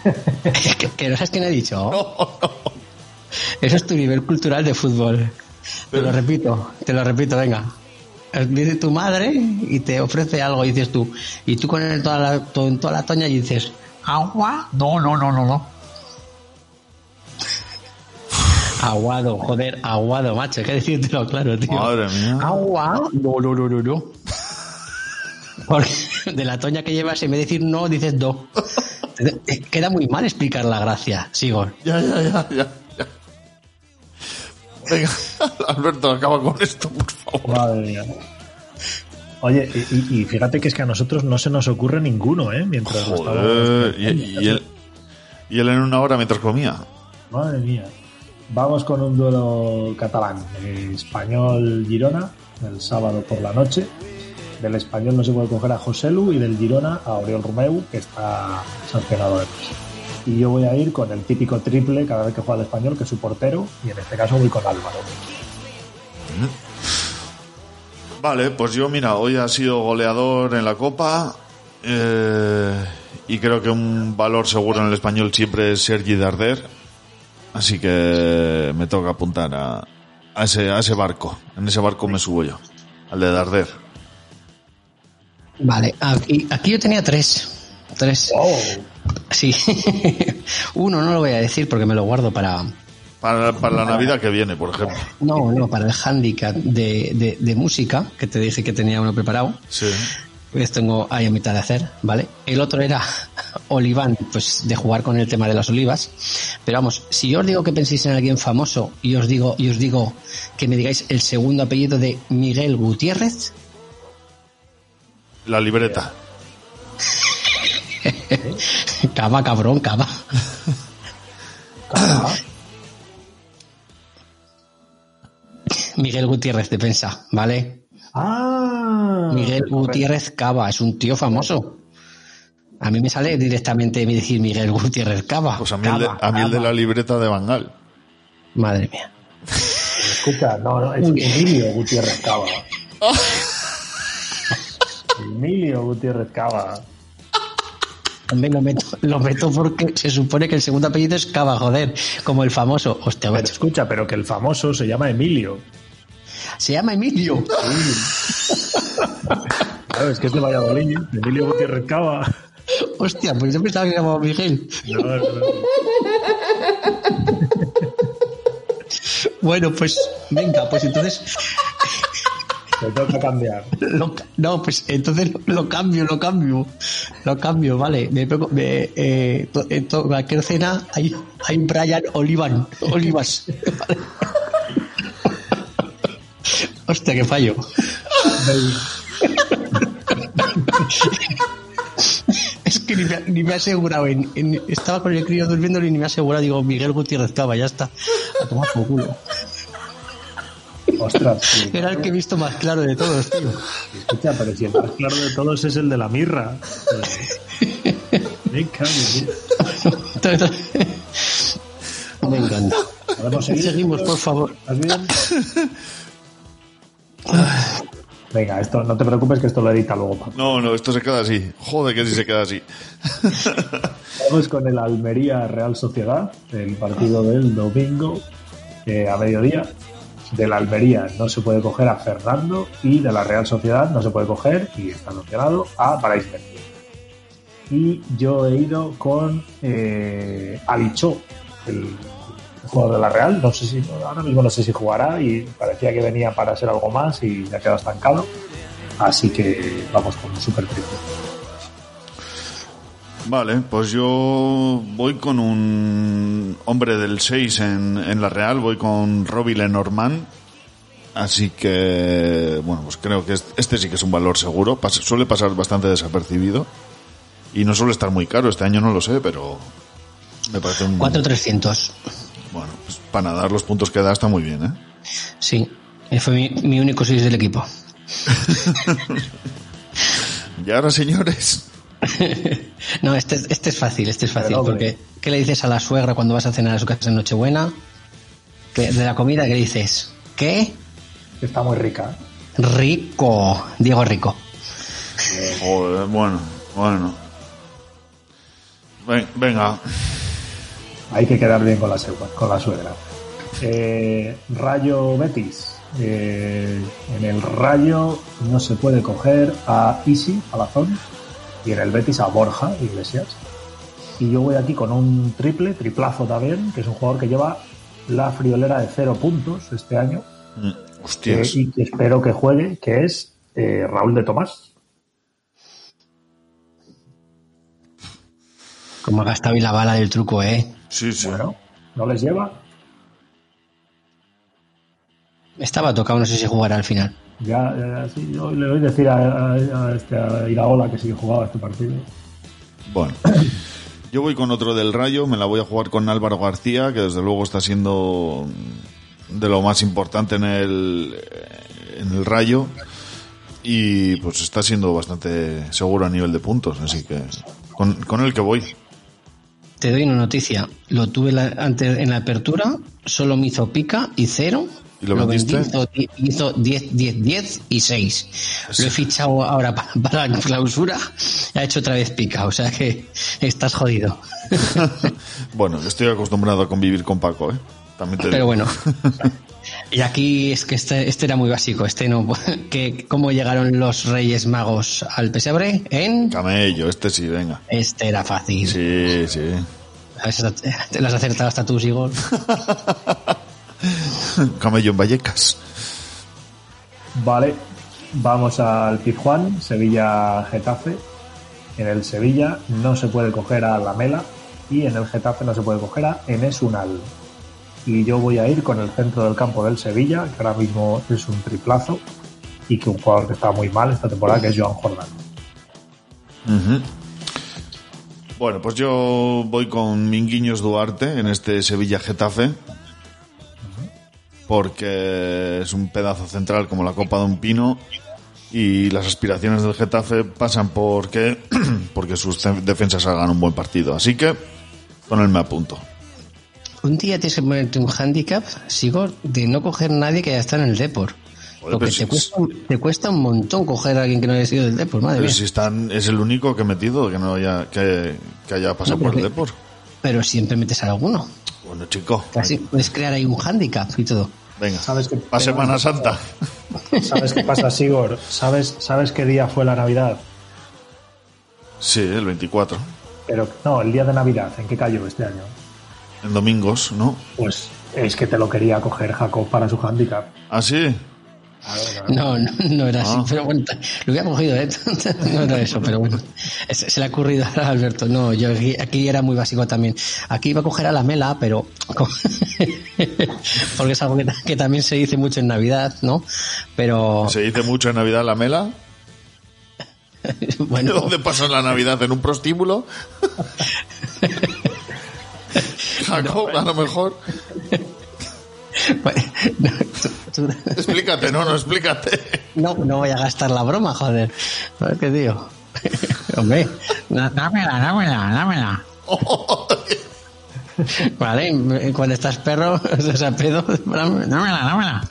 ¿Que, que no sabes quién ha dicho? Eso es tu nivel cultural de fútbol. Te lo repito, te lo repito, venga. Viene tu madre y te ofrece algo y dices tú, y tú con el- toda, la, to- toda la toña y dices, Agua, no, no, no, no, no. aguado, joder, aguado, macho, hay que decírtelo claro, tío. Madre mía. Agua, no, no, no, no, no. Porque de la toña que llevas, en vez de decir no, dices do. Queda muy mal explicar la gracia, sigo. Ya, ya, ya, ya. ya. Venga, Alberto, acaba con esto, por favor. Madre mía. Oye, y, y- fíjate que es que a nosotros no se nos ocurre ninguno, ¿eh? Mientras. Joder, y, y él, y él en una hora mientras comía. Madre mía. Vamos con un duelo catalán. Español-Girona, el sábado por la noche. Del español no se puede coger a José Lu y del Girona a Oriol Romeu, que está sancionado además. Y yo voy a ir con el típico triple cada vez que juega el español, que es su portero, y en este caso voy con Álvaro. Vale, pues yo, mira, hoy ha sido goleador en la Copa. eh, y creo que un valor seguro en el español siempre es Sergi Darder. Así que me toca apuntar a, a, ese, a ese barco. En ese barco me subo yo. Al de Darder. Vale, aquí, aquí yo tenía tres. Tres. Sí. Uno no lo voy a decir porque me lo guardo para. Para, para la Navidad que viene, por ejemplo. No, no, para el handicap de, de, de música, que te dije que tenía uno preparado. Sí. Pues tengo ahí a mitad de hacer, ¿vale? El otro era Oliván, pues de jugar con el tema de las olivas. Pero vamos, si yo os digo que penséis en alguien famoso y os digo, y os digo que me digáis el segundo apellido de Miguel Gutiérrez, La libreta. cava, cabrón, cava. Miguel Gutiérrez de Pensa, ¿vale? Ah, Miguel Gutiérrez Cava, es un tío famoso. A mí me sale directamente decir Miguel Gutiérrez Cava. Pues a mí, el de, Cava, a mí el de Cava. la libreta de Bangal. Madre mía. Escucha, no, no, es Emilio Gutiérrez Cava. Emilio Gutiérrez Cava. Hombre, lo meto, lo meto porque se supone que el segundo apellido es Cava, joder, como el famoso. Hostia, Pero escucha, pero que el famoso se llama Emilio. Se llama Emilio. Claro, es que es de Valladolid. Emilio Gutiérrez Cava. Hostia, pues yo pensaba que se llamaba Miguel. No, no, no. Bueno, pues venga, pues entonces. Me toca cambiar. lo- no, pues entonces lo, lo cambio, lo cambio. Lo cambio, vale. Me, pongo- me, eh, to- en to- cualquier cena hay, hay un Brian Olivan, Olivas. Vale. Hostia, qué fallo. Es que ni me, ni me he asegurado. En, en- estaba con el crío durmiendo y ni me he asegurado. Digo, Miguel Gutiérrez Cava, ya está. A tomar por culo. Ostras, sí. Era el que he visto más claro de todos, tío. Escucha, pero si el más claro de todos es el de la mirra. Me cago en Me encanta. Seguimos, por favor. Venga, esto no te preocupes que esto lo edita luego. Paco. No, no, esto se queda así. Joder, que si se queda así. Vamos con el Almería Real Sociedad, el partido del domingo eh, a mediodía. De la Almería no se puede coger a Fernando y de la Real Sociedad no se puede coger, y está sancionado, a Paraís Mercier. Y yo he ido con eh, Alichó, el jugador de la Real. No sé si ahora mismo no sé si jugará y parecía que venía para ser algo más y se ha quedado estancado. Así que vamos con un super triple. Vale, pues yo voy con un hombre del 6 en, en la Real, voy con Robbie Lenormand. Así que, bueno, pues creo que este, este sí que es un valor seguro. Suele pasar bastante desapercibido. Y no suele estar muy caro. Este año no lo sé, pero me parece un... 4-300. Bueno, pues para dar los puntos que da está muy bien, ¿eh? Sí. Eh, Fue mi, mi único 6 del equipo. Y ahora, señores, No, este, este es fácil, este es fácil. Pero, porque, ¿qué le dices a la suegra cuando vas a cenar a su casa en Nochebuena? De la comida, ¿qué dices? ¿Qué? Está muy rica. Rico. Diego Rico. Joder, bueno, bueno. Ven- venga, Hay que quedar bien con la, con la suegra. Eh, Rayo Betis. Eh, en el Rayo no se puede coger a Isi, Palazón, y en el Betis a Borja Iglesias. Y yo voy aquí con un triple, triplazo también, que es un jugador que lleva la friolera de cero puntos este año Mm, eh, hostias. y que espero que juegue, que es eh, Raúl de Tomás. Como ha gastado y la bala del truco, ¿eh? Sí, sí. Bueno, no les lleva. Estaba tocado, no sé si jugará al final. Ya, ya, sí, yo le voy a decir a, a, a este, a Iraola que sí que jugaba este partido. Bueno, yo voy con otro del Rayo, me la voy a jugar con Álvaro García, que desde luego está siendo de lo más importante en el, en el Rayo y pues está siendo bastante seguro a nivel de puntos, así que con, con el que voy. Te doy una noticia. Lo tuve la- antes en la apertura, solo me hizo pica y cero. ¿Y lo vendí, vendiste? hizo, di- hizo 10, 10, 10 y 6. Lo he fichado ahora pa- para, la clausura. Ha hecho otra vez pica, o sea que estás jodido. Bueno, estoy acostumbrado a convivir con Paco, ¿eh? También te Pero digo. bueno. Y aquí es que este, este era muy básico. Este no. Que, ¿Cómo llegaron los Reyes Magos al pesebre? En. Camello, este sí, venga. Este era fácil. Sí, sí. Te las has acertado hasta tú, Sigol. Camello en Vallecas. Vale, vamos al Pizjuán, Sevilla-Getafe. En el Sevilla no se puede coger a Lamela y en el Getafe no se puede coger a Enes Unal. Y yo voy a ir con el centro del campo del Sevilla, que ahora mismo es un triplazo, y que un jugador que está muy mal esta temporada, que es Joan Jordan. Bueno, pues yo voy con Minguiños Duarte en este Sevilla Getafe. Porque es un pedazo central como la copa de un pino. Y las aspiraciones del Getafe pasan porque, porque sus defensas hagan un buen partido. Así que con él me apunto. Un día tienes que ponerte un handicap, Sigor, de no coger nadie que ya está en el Depor. Joder, Porque pero te, si- cuesta, te cuesta un montón coger a alguien que no haya sido del Depor, madre Pero mía. si están, es el único que he metido que no haya, que, que haya pasado No, por el que- Depor. Pero siempre metes a alguno. Bueno, chico. Casi puedes crear ahí un handicap y todo. Venga, ¿Sabes qué? para Semana Santa. ¿Sabes qué pasa, Sigor? ¿Sabes, ¿Sabes qué día fue la Navidad? Sí, el 24. Pero no, el día de Navidad, ¿en qué cayó este año? En domingos, ¿no? Pues es que te lo quería coger Jacob para su handicap. ¿Ah, sí? No, no, no era así, Ah. pero bueno, lo hubiera cogido, ¿eh? No era eso, pero bueno. Se le ha ocurrido a Alberto. No, yo aquí, aquí era muy básico también. Aquí iba a coger a la mela, pero. Porque es algo que, que también se dice mucho en Navidad, ¿no? Pero. Se dice mucho en Navidad la mela. Bueno, ¿Dónde pasó la Navidad? ¿En un prostíbulo? Jacob, a lo mejor. no, tú- Explícate, no, no, explícate. no, no voy a gastar la broma, joder. ¿Sabes qué tío? Hombre, dámela, dámela, dámela. Vale, cuando estás perro, o sea, pedo, dámela, dámela.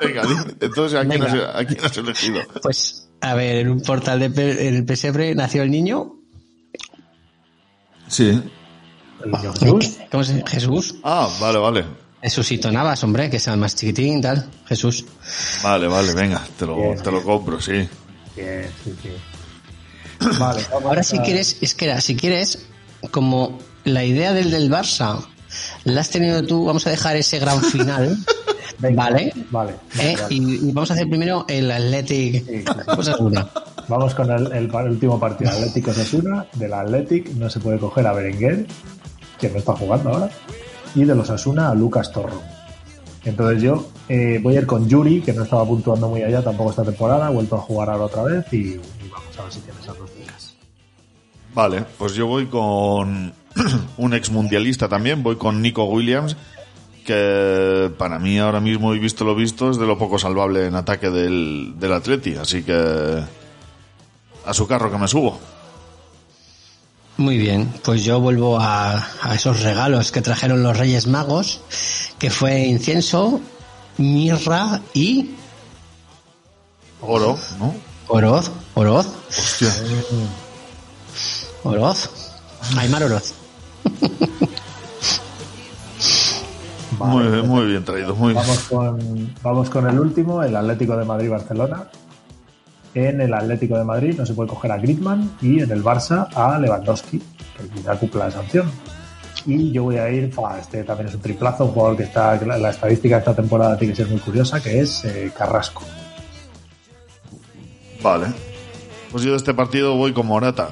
Venga, entonces ¿a quién, Venga. has, a quién has elegido? Pues, a ver, en un portal de en el pesebre nació el niño. Sí. ¿Cómo se llama? Jesús. Ah, vale, vale. Jesucito Navas, hombre, que sea más chiquitín, tal. Jesús. Vale, vale, venga, te lo, Bien, te lo compro, sí. Bien, sí, sí. Vale, vamos Ahora, si quieres, es que era, si quieres, como la idea del del Barça la has tenido tú, vamos a dejar ese gran final, ¿vale? Vale. ¿Eh? vale. Y, y vamos a hacer primero el Athletic. Osasuna. Vamos con el, último partido, Atlético Osasuna. Del Athletic no se puede coger a Berenguer, que no está jugando ahora, y de los Osasuna a Lucas Torro. Entonces yo eh, voy a ir con Yuri, que no estaba puntuando muy allá tampoco esta temporada, ha vuelto a jugar ahora otra vez y, vamos a ver si tiene esas dos. Vale, pues yo voy con un ex mundialista también, voy con Nico Williams, que para mí ahora mismo, y visto lo visto, es de lo poco salvable en ataque del, del Atleti, así que a su carro que me subo. Muy bien, pues yo vuelvo a, a esos regalos que trajeron los Reyes Magos, que fue incienso, mirra y Oro, ¿no? oroz, oroz, Hostia. oroz, Aymar Oroz. Muy, bien, muy bien traído, muy bien. Vamos con, vamos con el último, el Atlético de Madrid-Barcelona. En el Atlético de Madrid no se puede coger a Griezmann y en el Barça a Lewandowski, que ya cumple la sanción. Y yo voy a ir, fua, este también es un triplazo, un jugador que está, la, la estadística de esta temporada tiene que ser muy curiosa, que es eh, Carrasco. Vale. Pues yo de este partido voy con Morata.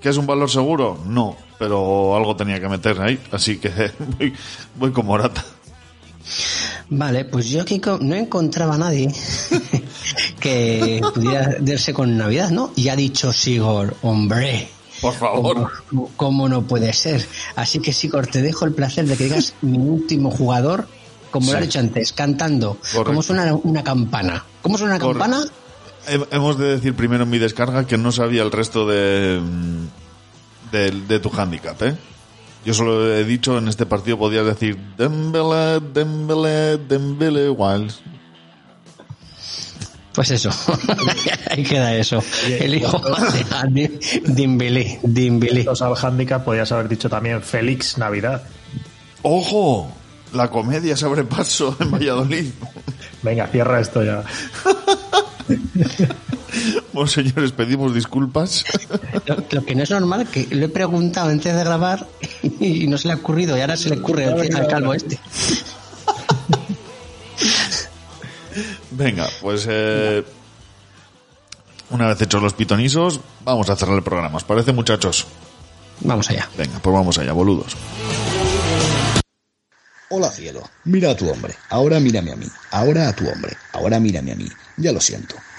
¿Que es un valor seguro? No, pero algo tenía que meter ahí, así que voy, voy con Morata. Vale, pues yo aquí no encontraba a nadie que pudiera darse con Navidad, ¿no? Y ha dicho Sigor, hombre. Por favor. ¿Cómo, cómo no puede ser? Así que Sigor, te dejo el placer de que digas mi último jugador, como Sí. lo he dicho antes, cantando. Correcto. ¿Cómo suena una campana? ¿Cómo suena una Correcto. campana? He- Hemos de decir primero en mi descarga que no sabía el resto de, mm, de, de tu handicap, ¿eh? Yo solo he dicho en este partido podías decir Dembele, Dembele, Dembele, Wiles. Pues eso, ahí queda eso. El hijo de Dimbili, Dimbili. Entonces al handicap podías haber dicho también Félix Navidad. ¡Ojo! La comedia se abre paso en Valladolid. Venga, cierra esto ya. Bueno, señores, pedimos disculpas. Lo, lo que no es normal, que lo he preguntado antes de grabar y no se le ha ocurrido, y ahora se le ocurre al, al calvo este. Venga, pues eh, una vez hechos los pitonisos, vamos a cerrar el programa. ¿Os parece, muchachos? Vamos allá. Venga, pues vamos allá, boludos. Hola cielo, mira a tu hombre, ahora mírame a mí, ahora a tu hombre, ahora mírame a mí. Ya lo siento,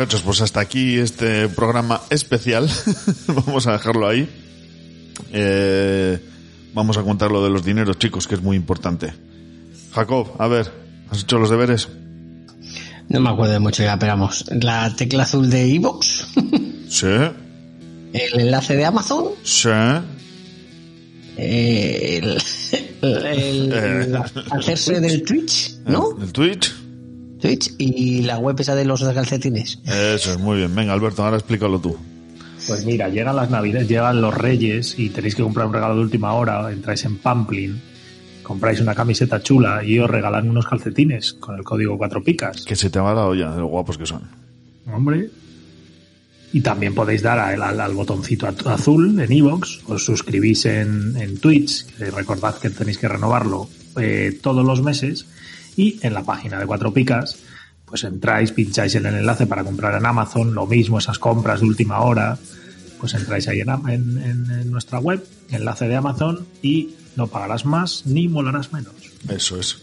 Muchachos, pues hasta aquí este programa especial. vamos a dejarlo ahí. Eh, vamos a contar lo de los dineros, chicos, que es muy importante. Jacob, a ver, ¿has hecho los deberes? No me acuerdo de mucho, ya esperamos. La tecla azul de Evox, Sí, el enlace de Amazon, sí. eh, el, el- el- Eh. hacerse del Twitch, ¿no? ¿El Twitch? Twitch y la web esa de los calcetines. Eso es, muy bien. Venga, Alberto, ahora explícalo tú. Pues mira, llegan las navidades, llegan los reyes y tenéis que comprar un regalo de última hora, entráis en Pamplin, compráis una camiseta chula y os regalan unos calcetines con el código cuatro picas. Que se te va la olla de lo guapos que son. Hombre. Y también podéis dar al, al- al botoncito azul en iVoox, os suscribís en, en Twitch, que recordad que tenéis que renovarlo eh, todos los meses, y en la página de Cuatro Picas, pues entráis, pincháis en el enlace para comprar en Amazon, lo mismo esas compras de última hora, pues entráis ahí en, nuestra web, enlace de Amazon, y no pagarás más ni molarás menos. Eso es.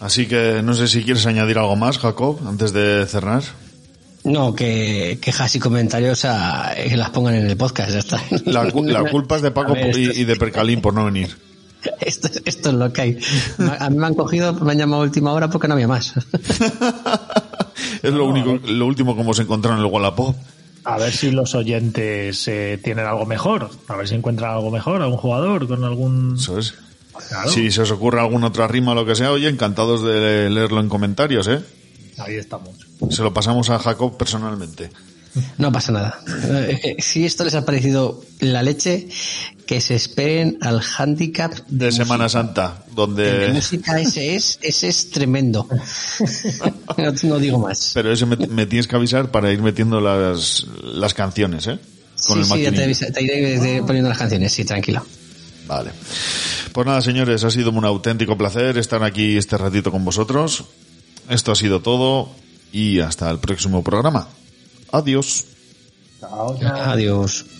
Así que no sé si quieres añadir algo más, Jacob, antes de cerrar. No, que quejas y comentarios a, que las pongan en el podcast, ya está. La, cu- la culpa es de Paco ver, y de Percalín por no venir. esto, esto es lo que hay. A mí me han cogido, me han llamado a última hora porque no había más. Es lo único, lo último como se encontraron en el Wallapop. A ver si los oyentes eh, tienen algo mejor, a ver si encuentran algo mejor, algún jugador con algún... Eso es. Claro. Si se os ocurre alguna otra rima o lo que sea, oye, encantados de leerlo en comentarios, ¿eh? Ahí estamos. Se lo pasamos a Jacob personalmente. No pasa nada. Eh, eh, Si esto les ha parecido la leche, que se esperen al handicap De Semana Santa, de donde... música. Ese es, ese es tremendo. No, no digo más. Pero ese me, me tienes que avisar para ir metiendo las, las canciones, ¿eh? Con sí, el sí, ya te, avisa- te iré de- poniendo las canciones, sí, tranquilo. Vale. Pues nada, señores, ha sido un auténtico placer estar aquí este ratito con vosotros. Esto ha sido todo y hasta el próximo programa. Adiós. Adiós. I could